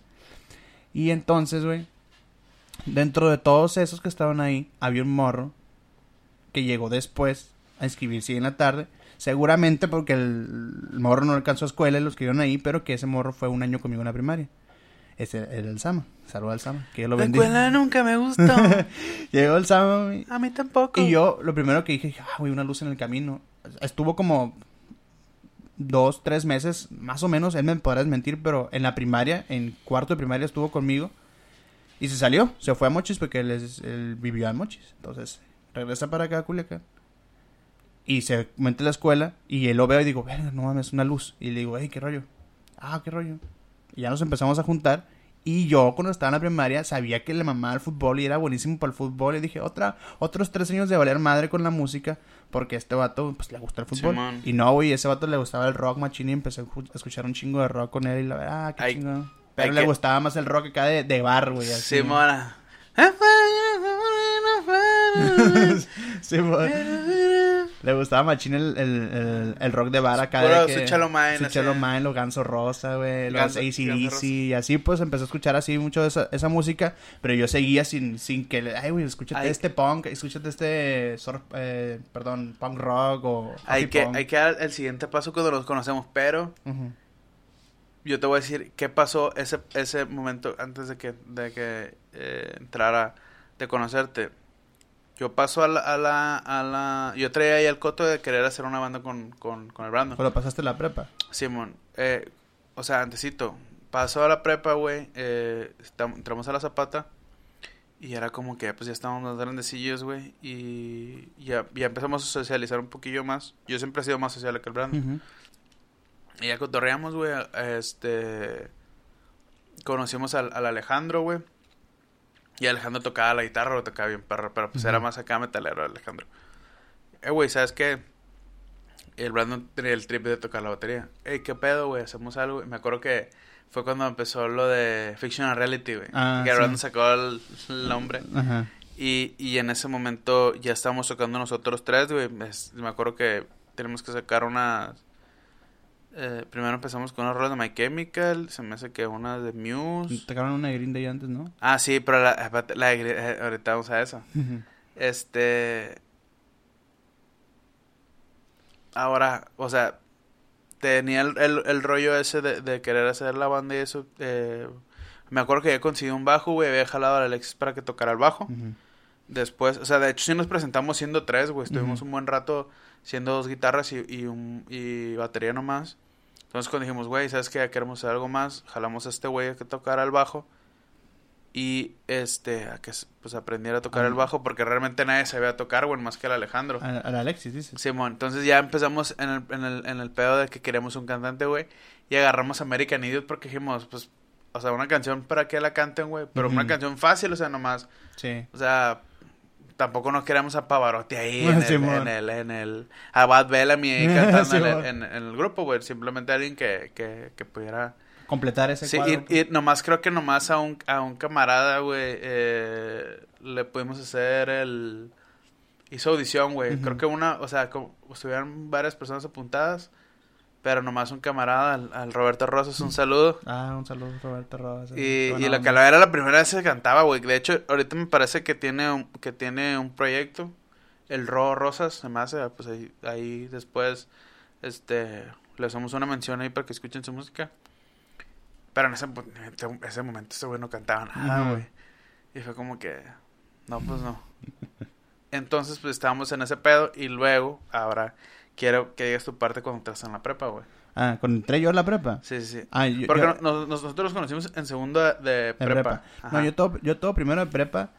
Y entonces, güey, dentro de todos esos que estaban ahí, había un morro que llegó después a inscribirse en la tarde. Seguramente porque el, el morro no alcanzó a escuela y los que iban ahí, pero que ese morro fue un año conmigo en la primaria. Ese era el Sama. Saludos al Sama. Que Dios lo La bendiga. escuela nunca me gustó. Llegó el Sama A mí tampoco. y yo lo primero que dije, ah, güey, una luz en el camino. Estuvo como dos, tres meses, más o menos, él me podrá desmentir, pero en la primaria, en cuarto de primaria estuvo conmigo y se salió, se fue a Mochis porque él, es- él vivió en Mochis. Entonces, regresa para acá Culiacán. Y se mete a la escuela y él lo veo y digo, no mames, una luz. Y le digo, hey, ¿qué rollo? Ah, ¿qué rollo? Y ya nos empezamos a juntar. Y yo, cuando estaba en la primaria, sabía que le mamaba el fútbol y era buenísimo para el fútbol. Y dije, otra, otros tres años de valer madre con la música, porque a este vato, pues, le gusta el fútbol. Y no, güey, ese vato le gustaba el rock machín y empecé a escu- a escuchar un chingo de rock con él. Y la verdad, ah, qué Hay- chingón. Pero le que- gustaba más el rock acá de, de bar, güey. Sí. Le gustaba machín el, el, el, el rock de bar acá. Puro de que, Sweet Child O' Mine, Sweet así. Child O' Mine, los Ganso Rosa, güey. Los ACDC. Y así, pues, empecé a escuchar así mucho de esa, esa música. Pero yo seguía sin, sin que... le- Ay, güey, escúchate este punk. Escúchate este... eh, perdón, punk rock o... Hay que, punk. hay que dar el siguiente paso cuando nos conocemos, pero Ujú. yo te voy a decir qué pasó ese, ese momento antes de que, de que eh, entrara de conocerte. Yo paso a la, a la, a la... Yo traía ahí el coto de querer hacer una banda con, con, con el Brandon. Cuando pasaste la prepa. Simón, eh, o sea, antesito, pasó a la prepa, güey, eh, entramos a la Zapata y era como que pues ya estábamos más grandecillos, güey, y ya, ya empezamos a socializar un poquillo más. Yo siempre he sido más social que el Brandon. Y ya cotorreamos, güey, este... Conocimos al, al Alejandro, güey. Y Alejandro tocaba la guitarra, lo tocaba bien perro, pero pues era más acá metalero Alejandro. Eh, güey, ¿sabes qué? El Brandon tenía el trip de tocar la batería. Ey, ¿qué pedo, güey? ¿Hacemos algo? Y me acuerdo que fue cuando empezó lo de Fictional Reality, güey. Ah, que sí. Brandon sacó el, el nombre. Y, y en ese momento ya estábamos tocando nosotros tres, güey. Me acuerdo que tenemos que sacar unas... eh, primero empezamos con unas rolas de My Chemical, se me hace que una de Muse. Tocaron una Green Day antes, ¿no? Ah, sí, pero la, de- eh, ahorita vamos a eso. Ujú. Este... Ahora, o sea, tenía el, el, el rollo ese de, de querer hacer la banda y eso. eh, me acuerdo que había conseguido un bajo, güey, había jalado a Alexis para que tocara el bajo. Después, o sea, de hecho sí nos presentamos siendo tres, güey. Estuvimos un buen rato siendo dos guitarras y, y, un, y batería nomás. Entonces cuando dijimos, güey, ¿sabes qué? Ya queremos hacer algo más. Jalamos a este güey a que tocara el bajo. Y este, a que pues aprendiera a tocar Ah. el bajo porque realmente nadie sabía tocar, güey, más que el Alejandro. Al, al Alexis, dices. Simón, entonces ya empezamos en el, en el, en el pedo de que queríamos un cantante, güey. Y agarramos American Idiot porque dijimos, pues, o sea, una canción para que la canten, güey. Pero una canción fácil, o sea, nomás. Sí. O sea, tampoco nos queremos a Pavarotti ahí en el, en el, en el, a Bad Bellamy ahí cantando en, el, Simón. en, en el grupo, güey. Simplemente alguien que, que, que pudiera... Completar ese Sí, cuadro. y, y nomás creo que nomás a un, a un camarada, güey, eh, le pudimos hacer el... Hizo audición, güey. Creo que una, o sea, como estuvieron varias personas apuntadas Pero nomás un camarada, al, al Roberto Rosas, un saludo. Ah, un saludo, Roberto Rosas. Y, y la calavera era la primera vez que cantaba, güey. De hecho, ahorita me parece que tiene un, que tiene un proyecto. El Ro Rosas, se me hace, pues ahí, ahí después, este, le hacemos una mención ahí para que escuchen su música. Pero en ese, en ese momento ese güey no cantaba nada, güey. Y fue como que, no, pues no. Entonces, pues estábamos en ese pedo y luego, ahora, quiero que digas tu parte cuando estás en la prepa, güey. Ah, cuando entré yo a la prepa. Sí, sí, sí. Ah, yo, Porque yo- no- nos- nosotros los conocimos en segundo de, prepa. No, yo todo, yo todo primero de prepa.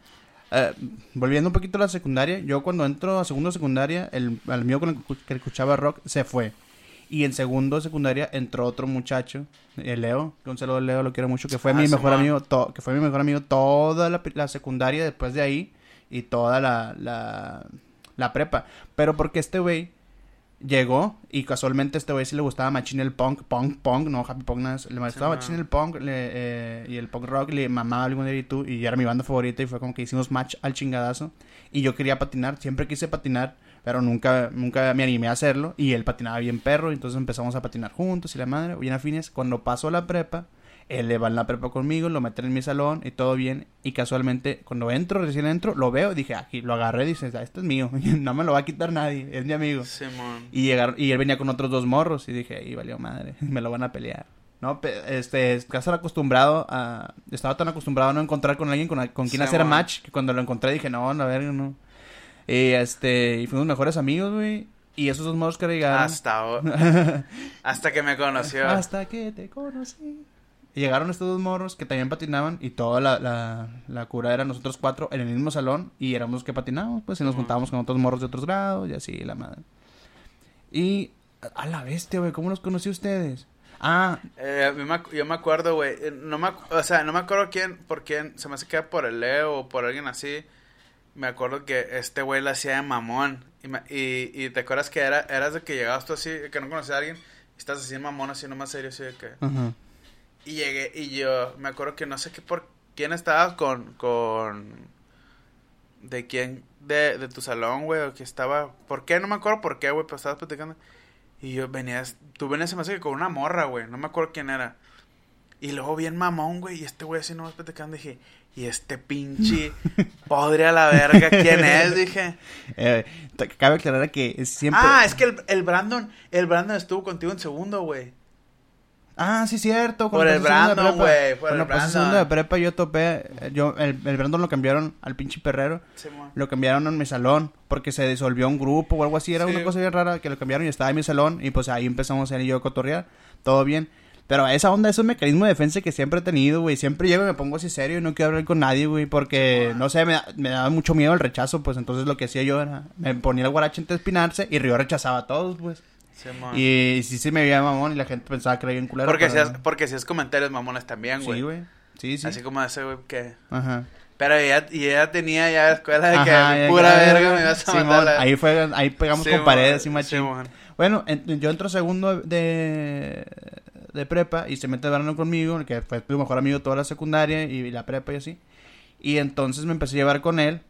Eh, volviendo un poquito a la secundaria, yo cuando entro a segundo de secundaria, el, el mío con el que, escuchaba rock se fue. Y en segundo de secundaria entró otro muchacho, el Leo, que un saludo al Leo, lo quiero mucho, que fue Ah, mi mejor man. amigo, to- que fue mi mejor amigo toda la secundaria después de ahí y toda la, la, la prepa. Pero porque este güey llegó y casualmente este güey sí le gustaba machín el punk, punk, punk, no happy punk, nada, le gustaba man. machín el punk le, eh, y el punk rock, le mamaba algún día y tú y era mi banda favorita y fue como que hicimos match al chingadazo. Y yo quería patinar, siempre quise patinar, pero nunca, nunca me animé a hacerlo y él patinaba bien perro, entonces empezamos a patinar juntos y la madre, bien afines, cuando pasó la prepa, él le va en la prepa conmigo, lo meten en mi salón y todo bien. Y casualmente, cuando entro, recién entro, lo veo, dije, aquí lo agarré, dice, "Ah, esto es mío, no me lo va a quitar nadie, es mi amigo. Y llegaron, y él venía con otros dos morros, y dije, y valió madre, me lo van a pelear. No, este, estás acostumbrado a, estaba tan acostumbrado a no encontrar con alguien con, con quien Sí, hacer man. match, que cuando lo encontré dije, no, la verga, no. Y este, y fuimos mejores amigos, güey. Y esos dos morros que llegaron. Hasta. Hasta que me conoció. Hasta que te conocí. Y llegaron estos dos morros que también patinaban y toda la, la, la cura era nosotros cuatro en el mismo salón y éramos los que patinábamos, pues y nos juntábamos con otros morros de otros grados y así, la madre. Y a la bestia, güey, ¿cómo los conocí a ustedes? Ah, Eh, me yo me acuerdo, güey. eh, No me, o sea, no me acuerdo quién, por quién. Se me hace que era por el Leo o por alguien así. Me acuerdo que este güey la hacía de mamón. Y, me- y, y te acuerdas que era, eras de que llegabas tú así, que no conocías a alguien. Y estás así de mamón, así nomás serio, así de que. ajá. Y llegué, y yo me acuerdo que no sé qué por quién estabas con. con de quién, de, de tu salón, güey, o que estaba. ¿Por qué? No me acuerdo por qué, güey, pero estabas platicando. Y yo venías, tú venías, se me hace que con una morra, güey, no me acuerdo quién era. Y luego bien mamón, güey, y este güey así nomás platicando, dije, y este pinche podre a la verga, ¿quién es? Dije. Eh, cabe aclarar que es siempre... Ah, es que el, el Brandon, el Brandon estuvo contigo en segundo, güey. Ah, sí, cierto. Por el Brandon, güey, Cuando el pasé segundo de prepa yo topé, yo, el, el Brandon lo cambiaron al pinche perrero. Lo cambiaron en mi salón porque se disolvió un grupo o algo así. Era Sí. una cosa bien rara que lo cambiaron y estaba en mi salón. Y pues ahí empezamos él y yo a cotorrear. Todo bien. Pero esa onda es un mecanismo de defensa que siempre he tenido, güey. Siempre llego y me pongo así serio y no quiero hablar con nadie, güey. Porque, no sé, me, da- me daba mucho miedo el rechazo. Pues entonces lo que hacía yo era... Me ponía el guarache de espinarse y Río rechazaba a todos, pues. Y sí se me veía mamón y la gente pensaba que era bien culero. Porque pero- si porque si es comentarios mamones también, güey. Sí, güey. Sí, sí. Así como ese güey que... Ajá. Pero ella, y ella tenía ya escuela de que Ajá, pura ya- verga me ibas a Simón, mandar. la- Ahí fue, ahí pegamos con paredes y machín. Bueno, en- yo entro segundo de, de prepa y se mete Verano conmigo, que fue tu mejor amigo toda la secundaria y la prepa y así. Y entonces me empecé a llevar con él.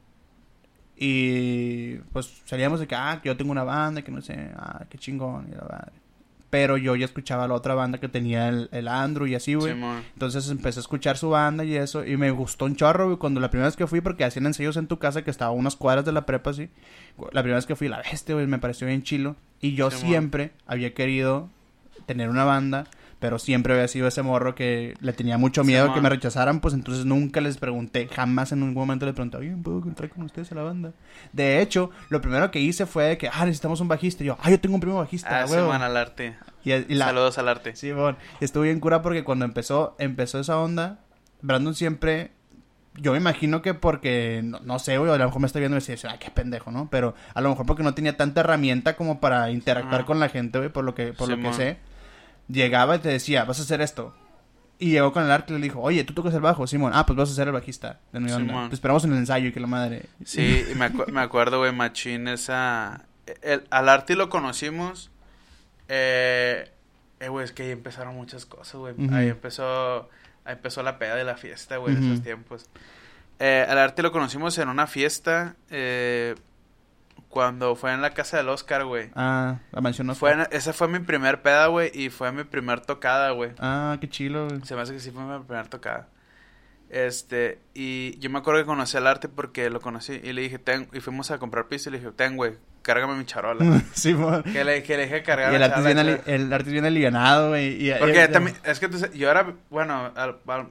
Y pues salíamos de que, ah, que yo tengo una banda, que no sé, ah, qué chingón. Y la madre. Pero yo ya escuchaba la otra banda que tenía el, el Andrew y así, güey. Entonces empecé a escuchar su banda y eso, y me gustó un chorro, güey, cuando la primera vez que fui, porque hacían ensayos en tu casa, que estaba a unas cuadras de la prepa, así. La primera vez que fui, la bestia, güey, me pareció bien chilo. Y yo siempre había querido tener una banda, pero siempre había sido ese morro que le tenía mucho miedo que me rechazaran, pues entonces nunca les pregunté, jamás en ningún momento les pregunté, oye, ¿puedo entrar con ustedes a la banda? De hecho, lo primero que hice fue que, ah, necesitamos un bajista. Y yo, ah, yo tengo un primo bajista, Ah. Simón al arte. Y, y la, Saludos al arte. Sí, bueno, estuvo bien cura porque cuando empezó, empezó esa onda, Brandon siempre, yo me imagino que porque, no, no sé, güey, a lo mejor me está viendo y me dice, ah, qué pendejo, ¿no? Pero a lo mejor porque no tenía tanta herramienta como para interactuar con la gente, güey, por lo que, por lo que sé. Llegaba y te decía, vas a hacer esto. Y llegó con el arte y le dijo, oye, tú tocas el bajo, Simón. Ah, pues vas a ser el bajista de mi. Simón. Te esperamos en el ensayo y que la madre. Sí, y me, acu- me acuerdo, güey, machín, esa... El, al arte lo conocimos. Eh, eh, güey, es que ahí empezaron muchas cosas, güey. Ahí empezó... Ahí empezó la peda de la fiesta, güey, en esos tiempos. Eh, al arte lo conocimos en una fiesta. Eh, Cuando fue en la casa del Oscar, güey. Ah, la mencionó. Fue en- esa fue mi primer peda, güey, y fue mi primer tocada, güey. Ah, qué chilo, güey. Se me hace que sí fue mi primer tocada. Este, y yo me acuerdo que conocí al arte porque lo conocí y le dije, ten, y fuimos a comprar piso y le dije, ten, güey, cárgame mi charola. Simón. que, le, que le dije cargar Y el charola, viene, ali- el artista viene alivianado, güey. y- Porque y- también, es que tú sa- yo era, bueno, al- al-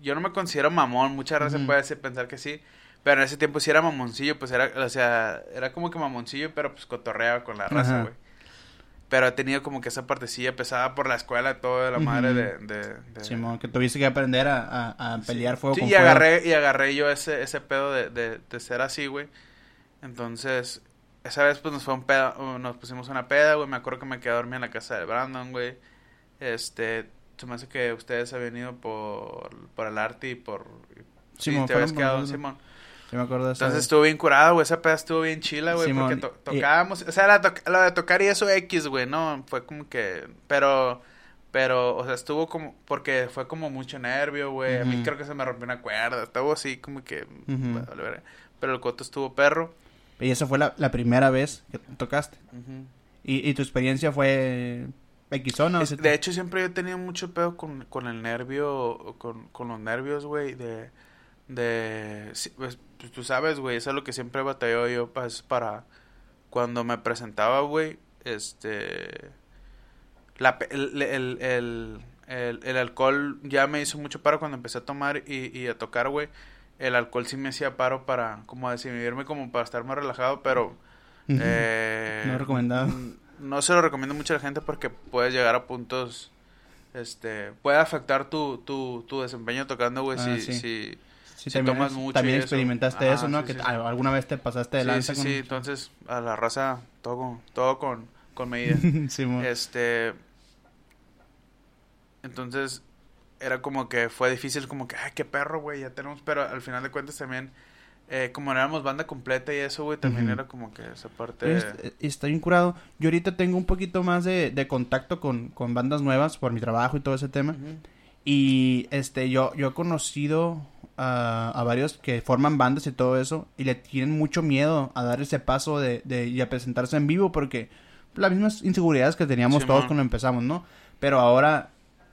yo no me considero mamón, muchas veces Ujú. puede decir- pensar que sí, pero en ese tiempo sí era mamoncillo, pues era, o sea, era como que mamoncillo, pero pues cotorreaba con la raza, güey. Pero he tenido como que esa partecilla pesada por la escuela, todo de la madre de... de, de- Simón, que tuviste que aprender a, a- a pelear fuego Sí, con y fuego. agarré, y agarré yo ese, ese pedo de, de, de ser así, güey. Entonces, esa vez pues nos fue un pedo, nos pusimos una peda, güey. Me acuerdo que me quedé a dormir en la casa de Brandon, güey. Este, se me hace que ustedes habían ido por, por el arte y por... Sí, Simón, te habías quedado. Simón. Sí, me acuerdo de eso. Entonces estuvo bien curado, güey. Esa peda estuvo bien chila, güey. Simón, Porque to- y- tocábamos. O sea, la, to- la de tocar y eso X, güey. No, fue como que. Pero. Pero, o sea, estuvo como. Porque fue como mucho nervio, güey. A mí creo que se me rompió una cuerda. Estuvo así como que. Vale. Pero el coto estuvo perro. Y esa fue la, la primera vez que tocaste. Y, y tu experiencia fue o Es- de hecho, siempre yo he tenido mucho pedo con, con el nervio. Con, con los nervios, güey. De. De. pues, pues, tú sabes, güey. Eso es lo que siempre batalló yo. Pues, para. Cuando me presentaba, güey. Este. La, el, el, el, el, alcohol ya me hizo mucho paro cuando empecé a tomar y, y a tocar, güey. El alcohol sí me hacía paro para, como desinhibirme, como para estar más relajado, pero... Eh, No recomendado. No se lo recomiendo mucho a la gente porque puedes llegar a puntos... Este... Puede afectar tu, tu, tu desempeño tocando, güey, Ah, si, sí. si, Sí, si también, tomas es- mucho también y eso. experimentaste Ajá, eso, ¿no? sí, que sí, alguna vez te pasaste de lanza sí, con... sí, entonces a la raza todo con, todo con, con medida. Este. Entonces, era como que fue difícil, como que, ay, qué perro, güey, ya tenemos. Pero al final de cuentas también, eh, como éramos banda completa y eso, güey, también era como que esa parte. Est- eh, Está bien curado. Yo ahorita tengo un poquito más de, de contacto con, con bandas nuevas por mi trabajo y todo ese tema. Y este, yo, yo he conocido a, a varios que forman bandas y todo eso. Y le tienen mucho miedo a dar ese paso de, de y a presentarse en vivo. Porque las mismas inseguridades que teníamos todos cuando empezamos, ¿no? Pero ahora,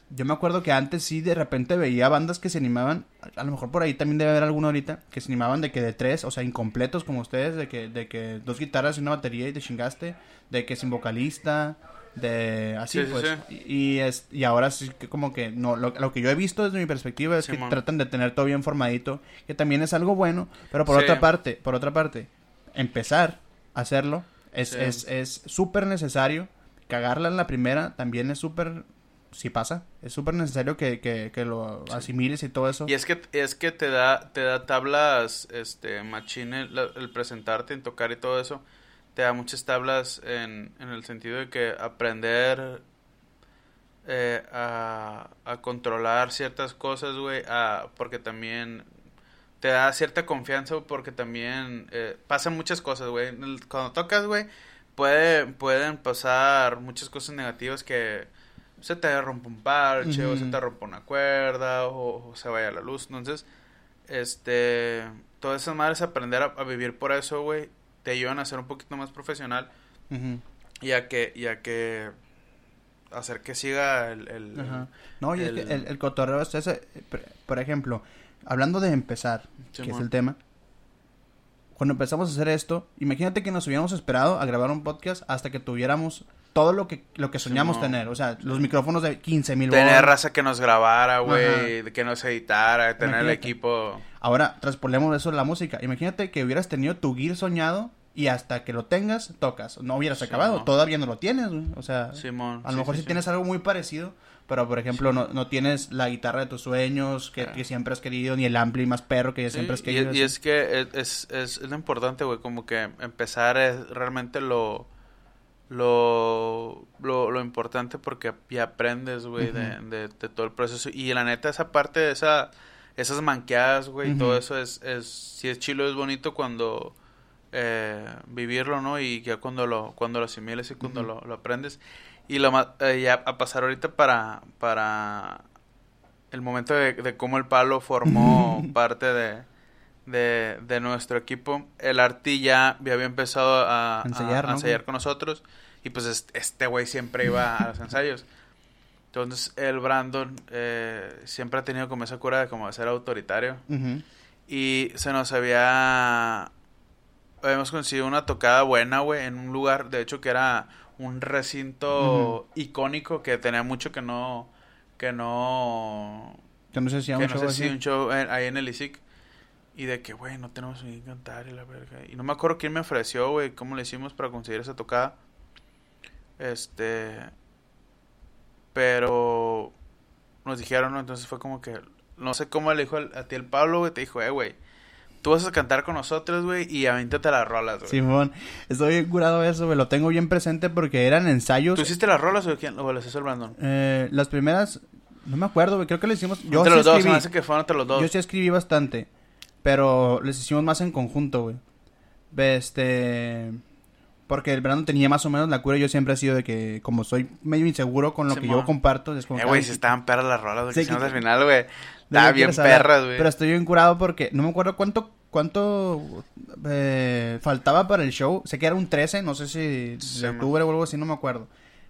yo me acuerdo que antes sí de repente veía bandas que se animaban. A, a lo mejor por ahí también debe haber alguno ahorita. Que se animaban de que de tres, o sea, incompletos como ustedes. De que, de que dos guitarras y una batería y te chingaste. De que sin vocalista. De así Sí, sí, pues. Y, y es, y ahora sí que como que no, lo, lo que yo he visto desde mi perspectiva es que tratan de tener todo bien formadito, que también es algo bueno, pero por otra parte, por otra parte, empezar a hacerlo es es es súper necesario, cagarla en la primera también es súper si pasa, es súper necesario que, que, que lo asimiles y todo eso. Y es que, es que te da, te da tablas, este, machín el, el presentarte, en tocar y todo eso. Te da muchas tablas en, en el sentido de que aprender eh, a, a controlar ciertas cosas, güey, a- porque también te da cierta confianza porque también eh, pasan muchas cosas, güey. Cuando tocas, güey, puede, pueden pasar muchas cosas negativas que se te rompe un parche o se te rompe una cuerda o, o se vaya la luz. Entonces, este, todas esas madres aprender a, a vivir por eso, güey, te ayudan a ser un poquito más profesional y a que, y a que hacer que siga el... el- Ajá. No, y es que el- el, cotorreo es ese, por- ejemplo, hablando de empezar, que es el tema. Cuando empezamos a hacer esto, imagínate que nos hubiéramos esperado a grabar un podcast hasta que tuviéramos todo lo que lo que soñamos tener, o sea, los micrófonos de 15 mil Tener raza que nos grabara, güey, que nos editara, tener el equipo... Ahora, traspolemos eso a la música. Imagínate que hubieras tenido tu gear soñado y hasta que lo tengas, tocas. No hubieras Sí, acabado, no. todavía no lo tienes, güey. O sea, Simón. a lo sí, mejor sí, si sí. tienes algo muy parecido, pero por ejemplo, no, no tienes la guitarra de tus sueños que, Claro. que siempre has querido, ni el ampli más perro que Sí, siempre has y, querido. y así. es que es, es, es, es lo importante, güey, como que empezar es realmente lo lo, lo, lo importante porque ya aprendes, güey, de, Ujú. de, de todo el proceso. Y la neta, esa parte, esa, esas manqueadas, güey, Ujú. todo eso es, es, si es chilo, es bonito cuando eh, vivirlo, ¿no? Y ya cuando lo, cuando lo asimiles y cuando lo, lo aprendes. Y lo eh, ya a pasar ahorita para, para el momento de, de cómo el palo formó parte de, de, de nuestro equipo, el Arti ya, ya había empezado a, Ensayar, a ¿no? ensayar con nosotros. Y pues es- este güey siempre iba a los ensayos. Entonces el Brandon eh, siempre ha tenido como esa cura de como ser autoritario. Ujú. Y se nos había... Habíamos conseguido una tocada buena, güey, en un lugar, de hecho, que era un recinto icónico que tenía mucho que no... Que no... Que no sé si que un no show si un show en- ahí en el ISIC. Y de que, güey, no tenemos ni que cantar y la verga. Y no me acuerdo quién me ofreció, güey, cómo le hicimos para conseguir esa tocada. Este... Pero... Nos dijeron, ¿no? Entonces fue como que... No sé cómo le dijo a ti el Pablo, güey. Te dijo, eh, güey. Tú vas a cantar con nosotros, güey. Y avíntate las rolas, güey. Simón, estoy bien curado de eso, güey. Lo tengo bien presente porque eran ensayos. ¿Tú hiciste las rolas o quién? O las hizo el Brandon? Eh, las primeras, no me acuerdo, güey. Creo que les hicimos. Yo entre sí los dos, me hace que fueron entre los dos. Yo sí escribí bastante. Pero les hicimos más en conjunto, güey. Este. Porque el verano tenía más o menos la cura. Yo siempre he sido de que, como soy medio inseguro con lo que yo comparto, es como. Eh, güey, si estaban perras las rolas, güey. Sí, que al final, güey. qué bien perras, güey. Pero estoy bien curado porque no me acuerdo cuánto cuánto eh, faltaba para el show. Sé que era un 13, no sé si Sí, de man. octubre o algo así, no me acuerdo.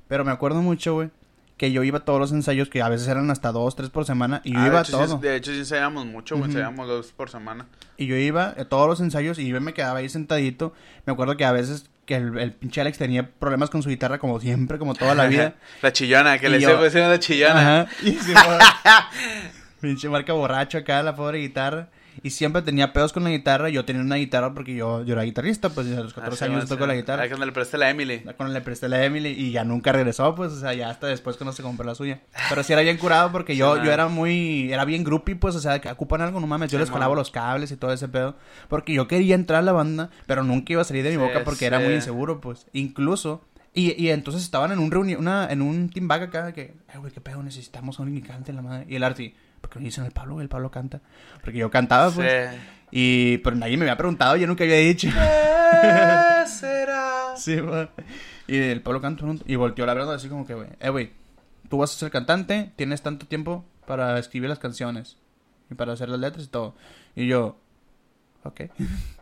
Pero me acuerdo mucho, güey, que yo iba a todos los ensayos, que a veces eran hasta dos, tres por semana, y yo Ah, iba de a todo. Sí, de hecho, sí ensayamos mucho, güey. Ujú. Ensayamos dos por semana. Y yo iba a todos los ensayos y yo me quedaba ahí sentadito. Me acuerdo que a veces que el, el pinche Alex tenía problemas con su guitarra como siempre, como toda la vida. la chillona, que Y le yo- decir la chillona. Ajá. Y fue- pinche marca borracho acá, la pobre guitarra. Y siempre tenía pedos con la guitarra. Yo tenía una guitarra porque yo, yo era guitarrista, pues a los 14 Así años toco la guitarra. Ahí cuando le presté la Emily. Cuando le presté la Emily y ya nunca regresó, pues, o sea, ya hasta después cuando se compró la suya. Pero sí era bien curado porque yo, Sí, yo era muy, era bien groupie, pues, o sea, que ocupan algo, no mames, yo les man. los cables y todo ese pedo. Porque yo quería entrar a la banda, pero nunca iba a salir de mi boca porque era muy inseguro, pues. Incluso, y, y entonces estaban en un reunión, una, en un team back acá, que, eh, güey, qué pedo, necesitamos a alguien que cante la madre. Y el Arti, ¿por qué no dicen el Pablo? El Pablo canta. Porque yo cantaba, pues. Sí. Y, pero nadie me había preguntado, yo nunca había dicho. ¿Qué será? Sí, man. Y el Pablo canta y volteó la verdad así como que, güey, eh, güey, tú vas a ser cantante, tienes tanto tiempo para escribir las canciones y para hacer las letras y todo. Y yo, ok.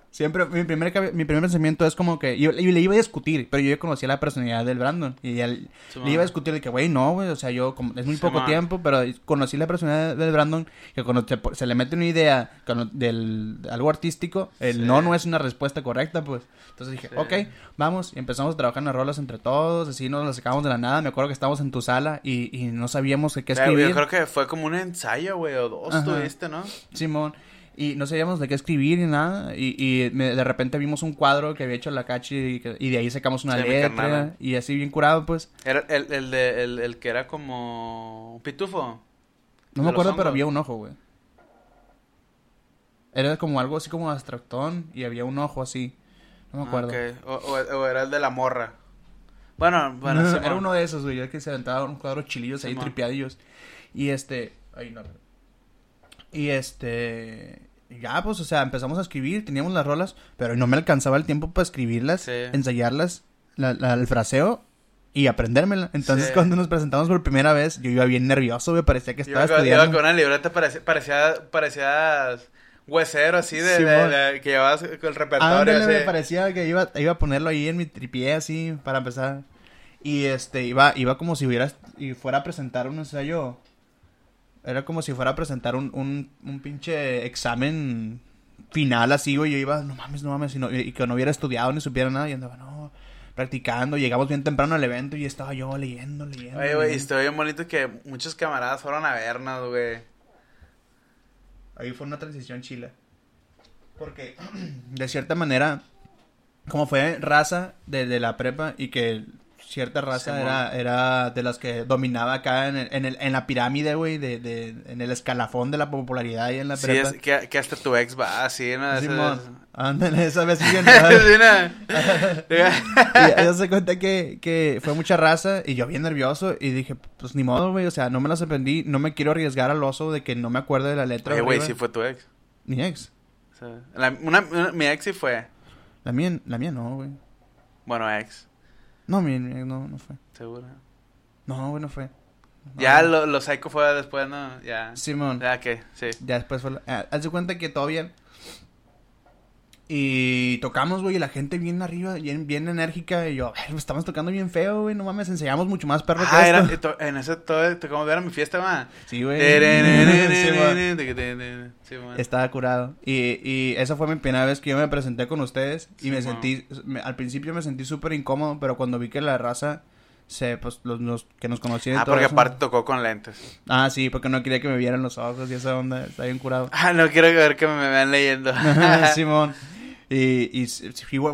Siempre, mi primer, mi primer pensamiento es como que, yo, y le iba a discutir, pero yo ya conocía la personalidad del Brandon. Y ya le Sí, le man. iba a discutir de que, güey, no, güey, o sea, yo, como, es muy Sí, poco man. tiempo, pero conocí la personalidad del Brandon, que cuando se, po- se le mete una idea cuando- del de algo artístico, el Sí. no no es una respuesta correcta, pues. Entonces dije, ok, vamos, y empezamos a trabajar en las rolas entre todos, así nos las sacamos de la nada. Me acuerdo que estábamos en tu sala y, y no sabíamos qué escribir. yo creo que fue como un ensayo, güey, o dos tuviste, ¿no? Simón. Y no sabíamos de qué escribir ni nada. Y, y me- de repente vimos un cuadro que había hecho la Cachi y, y de ahí sacamos una Sí, letra. Y así bien curado, pues. Era el, el, de, el, el que era como un pitufo. No me acuerdo, pero había un ojo, güey. Era como algo así como abstractón y había un ojo así. No me Ah, acuerdo. ok. o, o- o era el de la morra. Bueno, bueno, No, era uno de esos, güey, el que se aventaban unos cuadros chilillos ahí Simón. tripeadillos. Y este, ahí no. Y este, ya pues, o sea, empezamos a escribir, teníamos las rolas, pero no me alcanzaba el tiempo para escribirlas, Sí. ensayarlas, la, la- el fraseo y aprendérmela. Entonces, Sí. cuando nos presentamos por primera vez, yo iba bien nervioso, me parecía que estaba estudiando. con una libreta, parecía, parecía, huesero así de, de- Simón. de- que llevabas con el repertorio. ándale, me parecía que iba, iba a ponerlo ahí en mi tripié así para empezar. Y este, iba, iba como si hubiera, y fuera a presentar un ensayo. Era como si fuera a presentar un, un, un pinche examen final así, güey. Yo iba, no mames, no mames, y, no- y que no hubiera estudiado ni supiera nada. Y andaba, no, practicando. Llegamos bien temprano al evento y estaba yo leyendo, leyendo. Oye, güey, estuvo bien bonito que muchos camaradas fueron a vernos, güey. Ahí fue una transición chila. Porque, de cierta manera, como fue raza de, de la prepa y que cierta raza era, era de las que dominaba acá en, el, en, el- en la pirámide, güey, de, de, en el escalafón de la popularidad y en la Sí, prepa. es que, que hasta tu ex va así, ¿no? Simón, ándale, esa vez sí se cuenta que, que fue mucha raza y yo bien nervioso y dije, pues ni modo, güey, o sea, no me las aprendí, no me quiero arriesgar al oso de que no me acuerde de la letra. Oye, güey, sí fue tu ex. Mi ex. O sea, la- una- una- mi ex sí fue. La mía, la mía no, güey. Bueno, ex, No, no, no fue. seguro. No, güey, no fue. No. Ya lo, lo psycho fue después, ¿no? Ya. Simón. Ya que, sí. Ya después fue... ah, haz de cuenta que todavía... Y tocamos, güey, y la gente bien arriba, bien, bien enérgica. Y yo, "Ay, estamos tocando bien feo, güey, no mames, enseñamos mucho más perro Ah, que era, esto. to- en ese todo, como era mi fiesta, va. Sí, güey. Sí, man. Estaba curado. Y, y esa fue mi primera vez que yo me presenté con ustedes. Y me sentí, me- al principio me sentí súper incómodo, pero cuando vi que la raza, se, pues, los, los que nos conocían Ah, todo porque eso- aparte tocó con lentes. Ah, sí, porque no quería que me vieran los ojos y esa onda, está bien curado. Ah, no quiero ver que me vean leyendo. Simón. Y,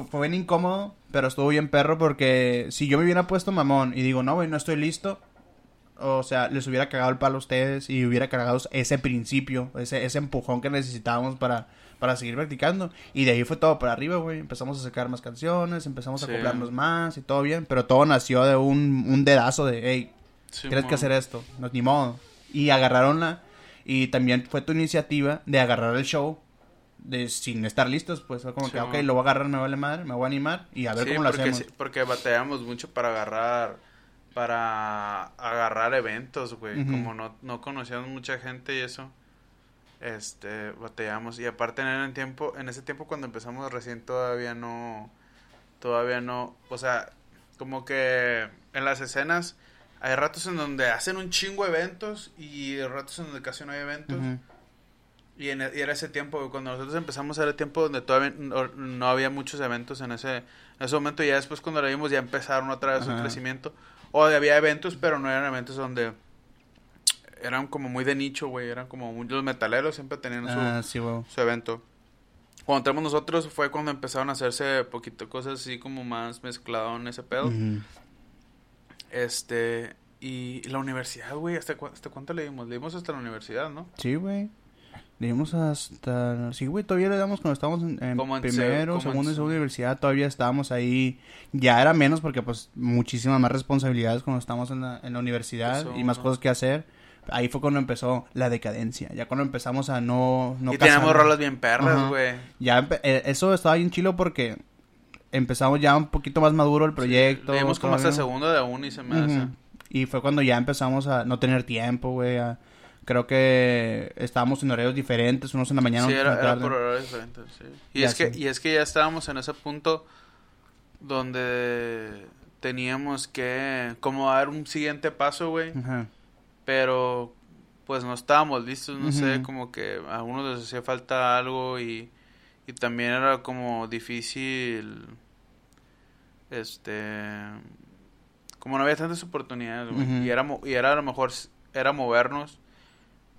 fue, bien incómodo, pero estuvo bien perro porque si yo me hubiera puesto mamón y digo, no, güey, no estoy listo, o sea, les hubiera cagado el palo a ustedes y hubiera cagado ese principio, ese, ese empujón que necesitábamos para, para seguir practicando. Y de ahí fue todo para arriba, güey. Empezamos a sacar más canciones, empezamos a acoplarnos más y todo bien, pero todo nació de un, un dedazo de, hey, Sí, tienes que hacer esto, no, ni modo. Y agarraron la, y también fue tu iniciativa de agarrar el show de sin estar listos, pues como Sí, que, ok, lo voy a agarrar, me vale madre, me voy a animar y a ver Sí, cómo lo porque, hacemos. sí, porque batallamos mucho para agarrar para agarrar eventos, güey. Como no, no conocíamos mucha gente y eso, este, batallamos. Y aparte en el tiempo, en ese tiempo cuando empezamos recién todavía no, todavía no, o sea, como que en las escenas hay ratos en donde hacen un chingo de eventos y ratos en donde casi no hay eventos. Y, en, y era ese tiempo, cuando nosotros empezamos era el tiempo donde todavía no, no había muchos eventos en ese, en ese momento. Y ya después cuando lo vimos ya empezaron otra vez su crecimiento. O había eventos, pero no eran eventos donde eran como muy de nicho, güey. Eran como muy- los metaleros siempre tenían su, Ah, sí, su evento. Cuando entramos nosotros fue cuando empezaron a hacerse poquito cosas así como más mezclado en ese pedo. Este, y la universidad, güey, ¿hasta, cu- ¿hasta cuánto le dimos? Le dimos hasta la universidad, ¿no? Sí, güey. Le dimos hasta... Sí, güey, todavía le damos cuando estábamos en, en Como primero, segundo y en- segunda universidad. Todavía estábamos ahí. Ya era menos porque, pues, muchísimas más responsabilidades cuando estábamos en la, en la universidad Eso, y más ¿no? cosas que hacer. Ahí fue cuando empezó la decadencia. Ya cuando empezamos a no... no y teníamos rolas bien perras, güey. Ya eh, eso estaba bien chilo porque empezamos ya un poquito más maduro el proyecto. Dimos como hasta segundo de uno y se me hace. Y fue cuando ya empezamos a no tener tiempo, güey. a- Creo que estábamos en horarios diferentes, unos en la mañana, Sí, otros en era, era por horarios diferentes, sí. Y Ya es, que, y es que ya estábamos en ese punto donde teníamos que como dar un siguiente paso, güey. Pero pues no estábamos listos, no sé, como que a algunos les hacía falta algo y, y también era como difícil, este, como no había tantas oportunidades, güey. Y era, y era a lo mejor, era movernos,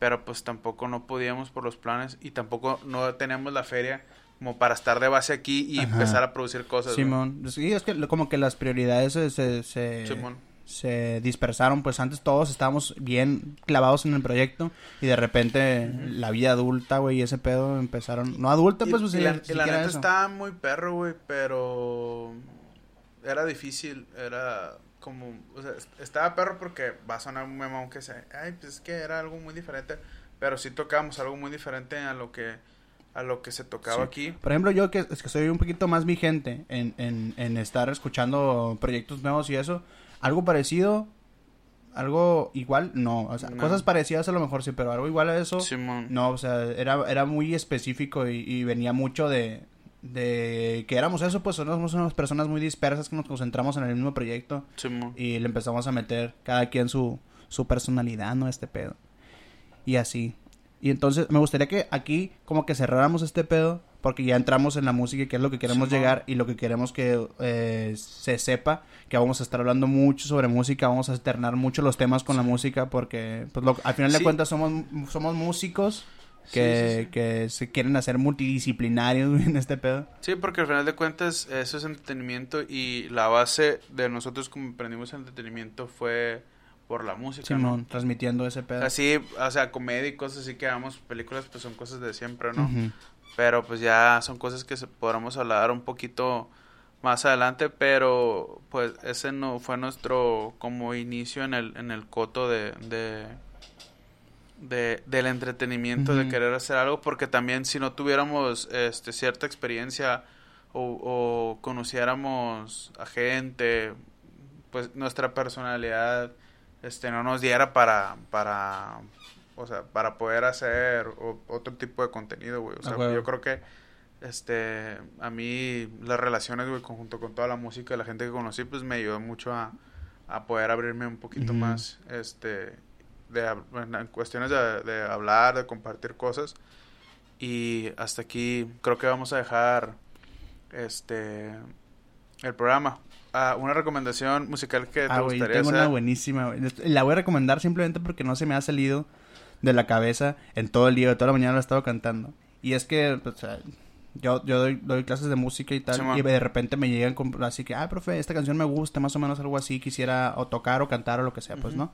pero pues tampoco no podíamos por los planes y tampoco no teníamos la feria como para estar de base aquí y Ajá. empezar a producir cosas. Simón. Sí, es que como que las prioridades se, se, se, Simón. se dispersaron. Pues antes todos estábamos bien clavados en el proyecto y de repente la vida adulta, güey, y ese pedo empezaron... No adulta, Y- pues, pues y, la, y neta eso. estaba muy perro, güey, pero era difícil, era como, o sea, est- estaba perro porque va a sonar un memón que sea, ay, pues es que era algo muy diferente, pero sí tocábamos algo muy diferente a lo que a lo que se tocaba Sí. aquí. Por ejemplo, yo que es que soy un poquito más vigente en, en, en estar escuchando proyectos nuevos y eso, algo parecido, algo igual, no, o sea, No. cosas parecidas a lo mejor sí, pero algo igual a eso, Simón. no, o sea, era, era muy específico y, y venía mucho de, de que éramos eso, pues somos unas personas muy dispersas que nos concentramos en el mismo proyecto y le empezamos a meter cada quien su, su personalidad, ¿no? Este pedo. Y así. Y entonces me gustaría que aquí como que cerráramos este pedo porque ya entramos en la música y que es lo que queremos llegar y lo que queremos que eh, se sepa que vamos a estar hablando mucho sobre música, vamos a alternar mucho los temas con la música porque pues lo- al final de Sí. cuentas somos, somos músicos que, Sí, sí, sí. que se quieren hacer multidisciplinarios en este pedo. Sí, porque al final de cuentas eso es entretenimiento y la base de nosotros como emprendimos en entretenimiento fue por la música, ¿no? Simón, transmitiendo ese pedo. Así, o sea, comedia y cosas así que hagamos películas, pues son cosas de siempre, ¿no? Pero pues ya son cosas que podremos hablar un poquito más adelante, pero pues ese no fue nuestro como inicio en el, en el coto de, de, de- del entretenimiento, de querer hacer algo, porque también si no tuviéramos este cierta experiencia o, o conociéramos a gente, pues nuestra personalidad este no nos diera para para o sea, para poder hacer o- otro tipo de contenido, güey. O sea, yo creo que este, a mí las relaciones, güey, conjunto con toda la música, la gente que conocí, pues me ayudó mucho a, a poder abrirme un poquito más, este, de, en cuestiones de, de hablar, de compartir cosas. Y hasta aquí creo que vamos a dejar, este, el programa. Ah, una recomendación musical que te Ah, güey, gustaría tengo una buenísima, güey. La voy a recomendar simplemente porque no se me ha salido de la cabeza en todo el día, de toda la mañana la he estado cantando. Y es que, pues, o sea, yo, yo doy, doy clases de música y tal, y de repente me llegan con, así que, ah, profe, esta canción me gusta, más o menos algo así, quisiera o tocar o cantar o lo que sea, pues. ¿no?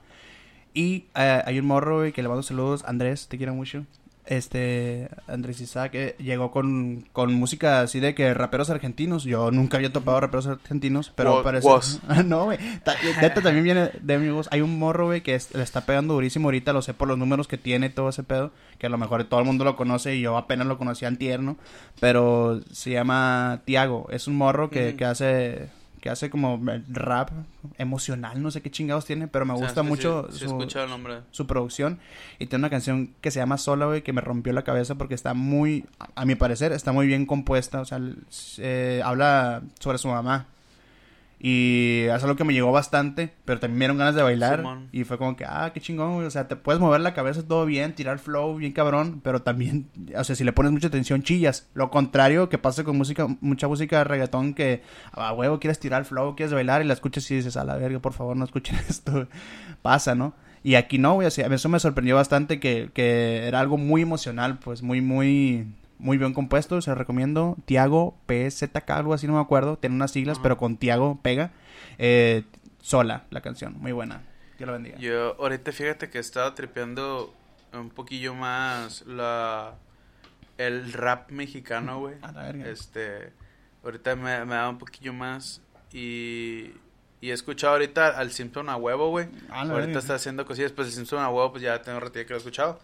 Y eh, hay un morro, güey, que le mando saludos, Andrés, te quiero mucho. Este, Andrés Isaac eh, llegó con, con música así de que raperos argentinos. Yo nunca había topado raperos argentinos, pero Wo- parece. Woz. no, güey. Ta- Neta también viene de mi voz. Hay un morro, güey, que es- le está pegando durísimo ahorita. Lo sé por los números que tiene todo ese pedo. Que a lo mejor todo el mundo lo conoce y yo apenas lo conocía en tierno. Pero se llama Tiago. Es un morro que, que hace. Que hace como rap emocional, no sé qué chingados tiene, pero me O sea, gusta sí, mucho sí, sí, su, el producción. Y tiene una canción que se llama Sola, güey, que me rompió la cabeza porque está muy, a, mi parecer, está muy bien compuesta, o sea, eh, habla sobre su mamá y es algo que me llegó bastante, pero también me dieron ganas de bailar. Y fue como que, ah, qué chingón, güey, o sea, te puedes mover la cabeza todo bien, tirar flow bien cabrón, pero también, o sea, si le pones mucha atención chillas, lo contrario que pasa con música, mucha música de reggaetón que, a huevo, quieres tirar flow, quieres bailar y la escuchas y dices, a la verga, por favor, no escuchen esto, pasa, ¿no? Y aquí no, güey, o sea, eso me sorprendió bastante que, que era algo muy emocional, pues muy, muy, muy bien compuesto. Se recomiendo. Tiago PZK, algo así, no me acuerdo. Tiene unas siglas, pero con Tiago pega. Eh, sola la canción, muy buena. Dios lo bendiga. Yo ahorita fíjate que he estado tripeando un poquillo más la el rap mexicano, güey. A la verga. Este, ahorita me, me da un poquillo más y y he escuchado ahorita al Simpson a huevo, güey. Ahorita verga. está haciendo cosillas, pues el Simpson a huevo, pues ya tengo un ratito que lo he escuchado.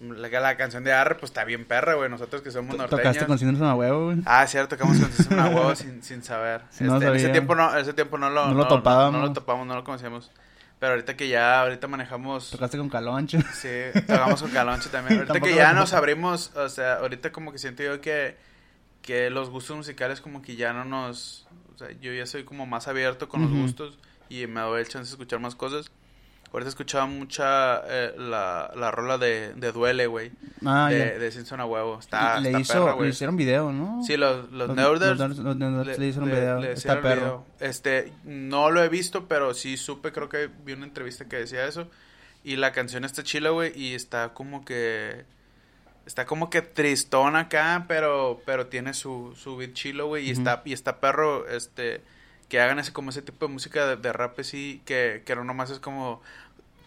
La, la canción de Arre, pues está bien perra, güey. Nosotros que somos norteños. Tocaste con Síndrome a huevo, güey. Ah, cierto, tocamos con Simpson a huevo sin, sin saber. Sí, no Este, en ese tiempo no, ese tiempo no lo, No lo topábamos. No, lo topamos, no lo conocíamos. Pero ahorita que ya, ahorita manejamos. Tocaste con Caloncho. Sí, tocamos con Calonche también. Ahorita que ya nos abrimos, o sea, ahorita como que siento yo que, que los gustos musicales como que ya no nos... O sea, yo ya soy como más abierto con los gustos y me doy el chance de escuchar más cosas. Ahorita escuchaba mucha eh, la, la rola de, de Duele, güey. Ah, de, de Simpson a huevo. Está, le, está hizo, perra, le güey. hicieron video, ¿no? Sí, los, los, Los- Nerders los los le hicieron le- video. le Está perro. video. Este, no lo he visto, pero sí supe, creo que vi una entrevista que decía eso. Y la canción está chila, güey, y está como que... Está como que tristón acá, pero, pero tiene su, su beat chilo, güey, y está, y está perro, este, que hagan ese, como ese tipo de música de, de rap así, que, que no nomás es como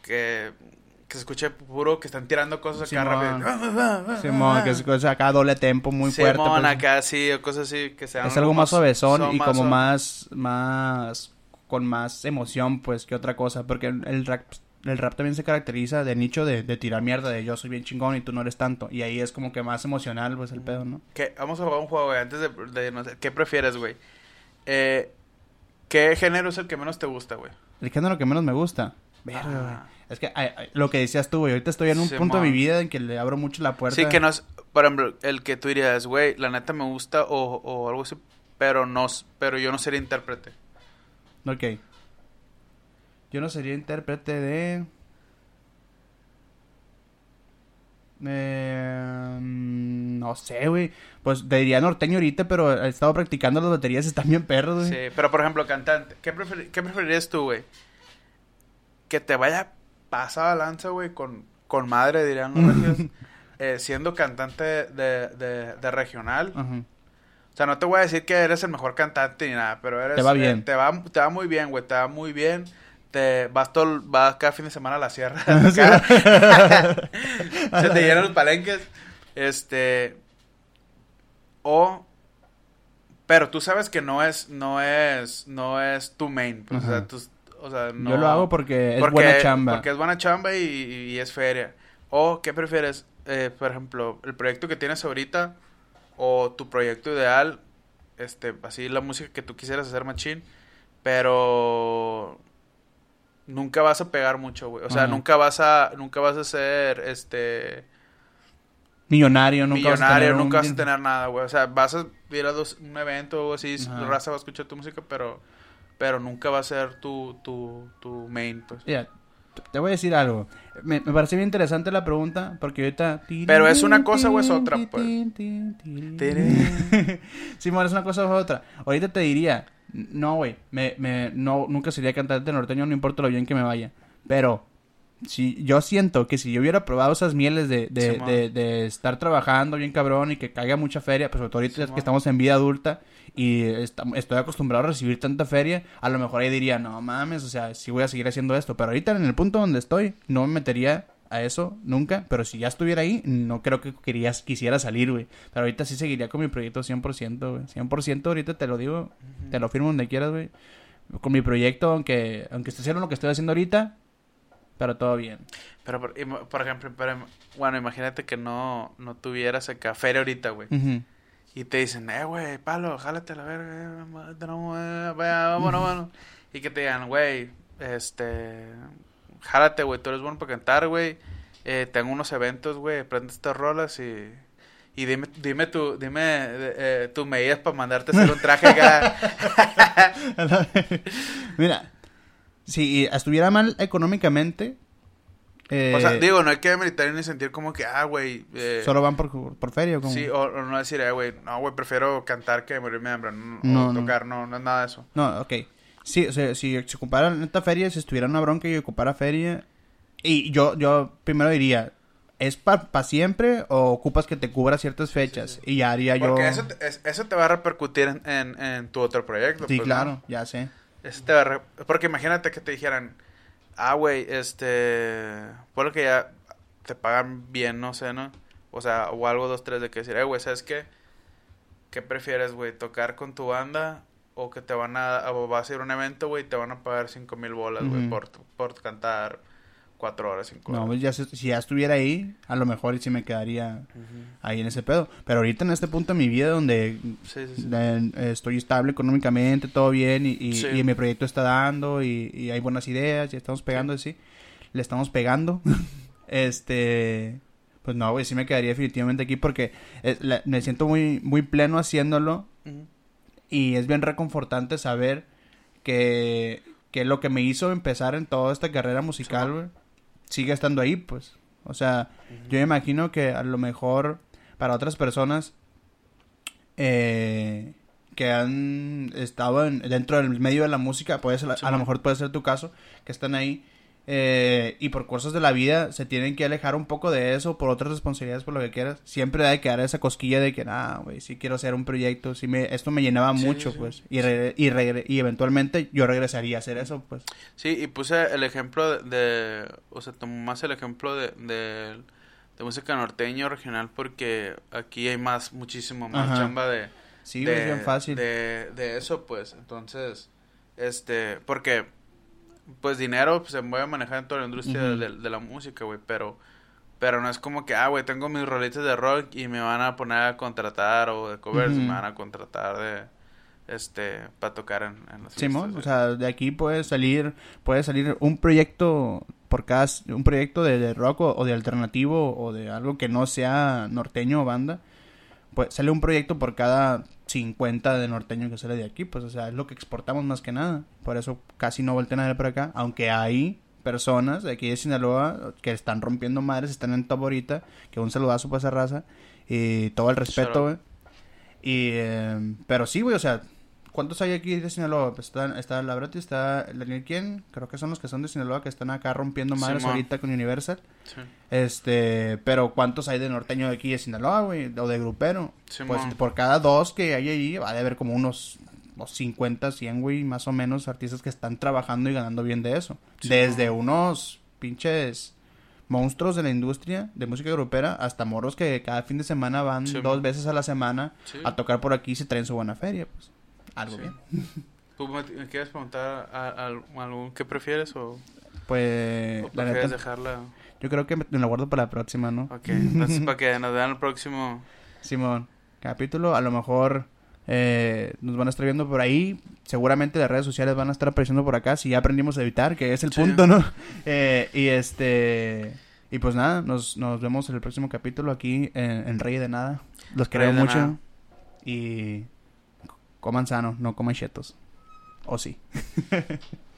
que, que se escuche puro, que están tirando cosas acá rápido. Simón, que es cosa acá doble tempo, muy fuerte. Simón, pues. acá sí, o cosas así que sean es algo más suavezón y como más, más, con más emoción, pues, que otra cosa. Porque el rap, el rap también se caracteriza de nicho de, de tirar mierda, de yo soy bien chingón y tú no eres tanto. Y ahí es como que más emocional, pues, el pedo, ¿no? ¿Qué? Vamos a jugar un juego, güey, antes de, de no sé, ¿qué prefieres, güey? Eh, ¿Qué género es el que menos te gusta, güey? El género que menos me gusta. Verga, güey. Ajá. Es que ay, ay, lo que decías tú, güey, ahorita estoy en un punto de mi vida en que le abro mucho la puerta. Sí, que no es, por ejemplo, el que tú dirías, güey, la neta me gusta o, o algo así, pero no, pero yo no sería intérprete. Ok. Yo no sería intérprete de... Eh, mm, no sé, güey. Pues te diría norteño ahorita, pero he estado practicando las baterías, están bien perros, güey. Sí, pero por ejemplo, cantante, ¿qué, preferi- qué preferirías tú, güey? Que te vaya pasada lanza, güey, con, con madre, dirían los regios, eh, siendo cantante de, de, de regional. O sea, no te voy a decir que eres el mejor cantante ni nada, pero eres... Te va eh, bien. te, va, te va muy bien, güey, te va muy bien. Te vas, todo, vas cada fin de semana a la sierra a. Se te llenan los palenques. Este... O... Pero tú sabes que no es, no es, no es tu main. Pues, o sea, tú- o sea, no... Yo lo hago porque es porque- buena chamba. Porque es buena chamba y, y es feria. O, ¿qué prefieres? Eh, por ejemplo, el proyecto que tienes ahorita o tu proyecto ideal, este, así la música que tú quisieras hacer machín, pero nunca vas a pegar mucho, güey. O sea, nunca vas a, nunca vas a ser, este, millonario, nunca vas a millonario, tener un- nunca vas a tener nada, güey. O sea, vas a ir a dos- un evento o así, Ajá. raza va a escuchar tu música, pero pero nunca va a ser tu, tu, tu main, pues. Mira, te voy a decir algo. Me, me parece bien interesante la pregunta porque ahorita... Pero es una cosa o es otra, pues. Simón, es una cosa o es otra. Ahorita te diría, no, güey, me, me, no, nunca sería cantante norteño, no importa lo bien que me vaya. Pero, si yo siento que si yo hubiera probado esas mieles de, de, de, de estar trabajando bien cabrón y que caiga mucha feria, pues sobre todo ahorita que estamos en vida adulta y estoy acostumbrado a recibir tanta feria, a lo mejor ahí diría, no mames, o sea, sí voy a seguir haciendo esto. Pero ahorita en el punto donde estoy, no me metería a eso nunca, pero si ya estuviera ahí, no creo que querías, quisiera salir, güey. Pero ahorita sí seguiría con mi proyecto 100%, güey. 100% ahorita te lo digo, te lo firmo donde quieras, güey. Con mi proyecto, aunque aunque esté haciendo lo que estoy haciendo ahorita, pero todo bien. Pero, por, por ejemplo, pero, bueno, imagínate que no, no tuvieras acá feria ahorita, güey. Ujú. Y te dicen, eh, güey, palo, jálate a la verga, eh, vamos, eh, vaya, vámonos, vámonos. Y que te digan, güey, este, jálate, güey, tú eres bueno para cantar, güey. Eh, tengo unos eventos, güey, prende estas rolas y... Y dime, dime tu, dime eh, tus medidas para mandarte a hacer un traje acá. Mira, si estuviera mal económicamente, eh, o sea, digo, no hay que demeritar ni sentir como que, ah, güey. eh, solo van por, por feria o como... Sí, o, o no decir, eh, güey, no, güey, prefiero cantar que morirme de hambre. No, No, o tocar, no, no es nada de eso. No, ok. Sí, o sea, si se ocupara neta feria, si estuviera una bronca y ocupara feria. Y yo, yo primero diría, ¿es para siempre o ocupas que te cubra ciertas fechas? Y ya haría yo. Porque eso, te, es- eso te va a repercutir en, en, en tu otro proyecto. Sí, pues, claro, ¿no? ya sé. Eso te va a re- Porque imagínate que te dijeran, ah, güey, este. Lo que ya te pagan bien, no sé, ¿no? O sea, o algo, dos, tres, de que decir, eh, güey, ¿sabes qué? ¿Qué prefieres, güey? ¿Tocar con tu banda? O que te van a. O vas a ir a un evento, güey, y te van a pagar cinco mil bolas, güey, Ujú. por, por cantar cuatro horas, cinco No, horas. pues ya si ya estuviera ahí, a lo mejor sí me quedaría ahí en ese pedo. Pero ahorita en este punto de mi vida donde Sí, sí, sí. estoy estable económicamente, todo bien y, y, Sí. y mi proyecto está dando y, y hay buenas ideas y estamos pegando así. Le estamos pegando. este... Pues no, güey, sí me quedaría definitivamente aquí porque eh, la- me siento muy, muy pleno haciéndolo y es bien reconfortante saber que, que lo que me hizo empezar en toda esta carrera musical, güey, sigue estando ahí, pues. O sea, yo me imagino que a lo mejor para otras personas eh, que han estado en- dentro del medio de la música, puede ser, a lo mejor puede ser tu caso, que están ahí eh, y por cosas de la vida se tienen que alejar un poco de eso, por otras responsabilidades, por lo que quieras. Siempre hay que dar esa cosquilla de que, ah, güey, sí quiero hacer un proyecto, sí me, esto me llenaba Sí, mucho, sí. pues. Y, regre- y, regre- y eventualmente yo regresaría a hacer eso, pues. Sí, y puse el ejemplo de, de- o sea, más el ejemplo de, de, de música norteño regional porque aquí hay más, muchísimo más Ajá. chamba de, Sí, de, es bien fácil. de, de eso, pues, entonces, este, porque, pues, dinero pues, se mueve a manejar en toda la industria de, de la música, güey, pero, pero no es como que, ah, güey, tengo mis rolitas de rock y me van a poner a contratar o de covers, me van a contratar de, este, para tocar en, en las Simón, o sea, de aquí puede salir, puede salir un proyecto por cada, un proyecto de, de rock o, o de alternativo o de algo que no sea norteño o banda, pues sale un proyecto por cada 50 de norteño que sale de aquí, pues o sea, es lo que exportamos más que nada, por eso casi no voltean a ver por acá, aunque hay personas de aquí de Sinaloa que están rompiendo madres, están en top ahorita, que un saludazo para esa raza y todo el respeto, güey. Y, eh, pero sí, güey, o sea, ¿cuántos hay aquí de Sinaloa? Pues está, está la Brati, está el Daniel Quien, creo que son los que son de Sinaloa que están acá rompiendo madres ahorita con Universal. Sí. Este, pero ¿cuántos hay de norteño de aquí de Sinaloa, güey? O de grupero. Simón. Pues por cada dos que hay ahí, va a haber como unos, unos 50, 100, güey, más o menos, artistas que están trabajando y ganando bien de eso. Desde unos pinches monstruos de la industria de música grupera hasta morros que cada fin de semana van dos veces a la semana Sí. a tocar por aquí y se traen su buena feria, pues. Algo Sí. bien. ¿Tú me, me quieres preguntar a, a- algún qué prefieres o, Pues, o la prefieres neta, dejarla? yo creo que me, me la guardo para la próxima, ¿no? Ok, entonces para que nos vean el próximo. Simón, capítulo, a lo mejor eh, nos van a estar viendo por ahí. Seguramente las redes sociales van a estar apareciendo por acá si ya aprendimos a evitar, que es el Sí. punto, ¿no? Eh, y este. Y pues nada, nos, nos vemos en el próximo capítulo aquí en, en Rey de Nada. Los queremos mucho. Nada. Y coman sano, no coman chetos. O sí.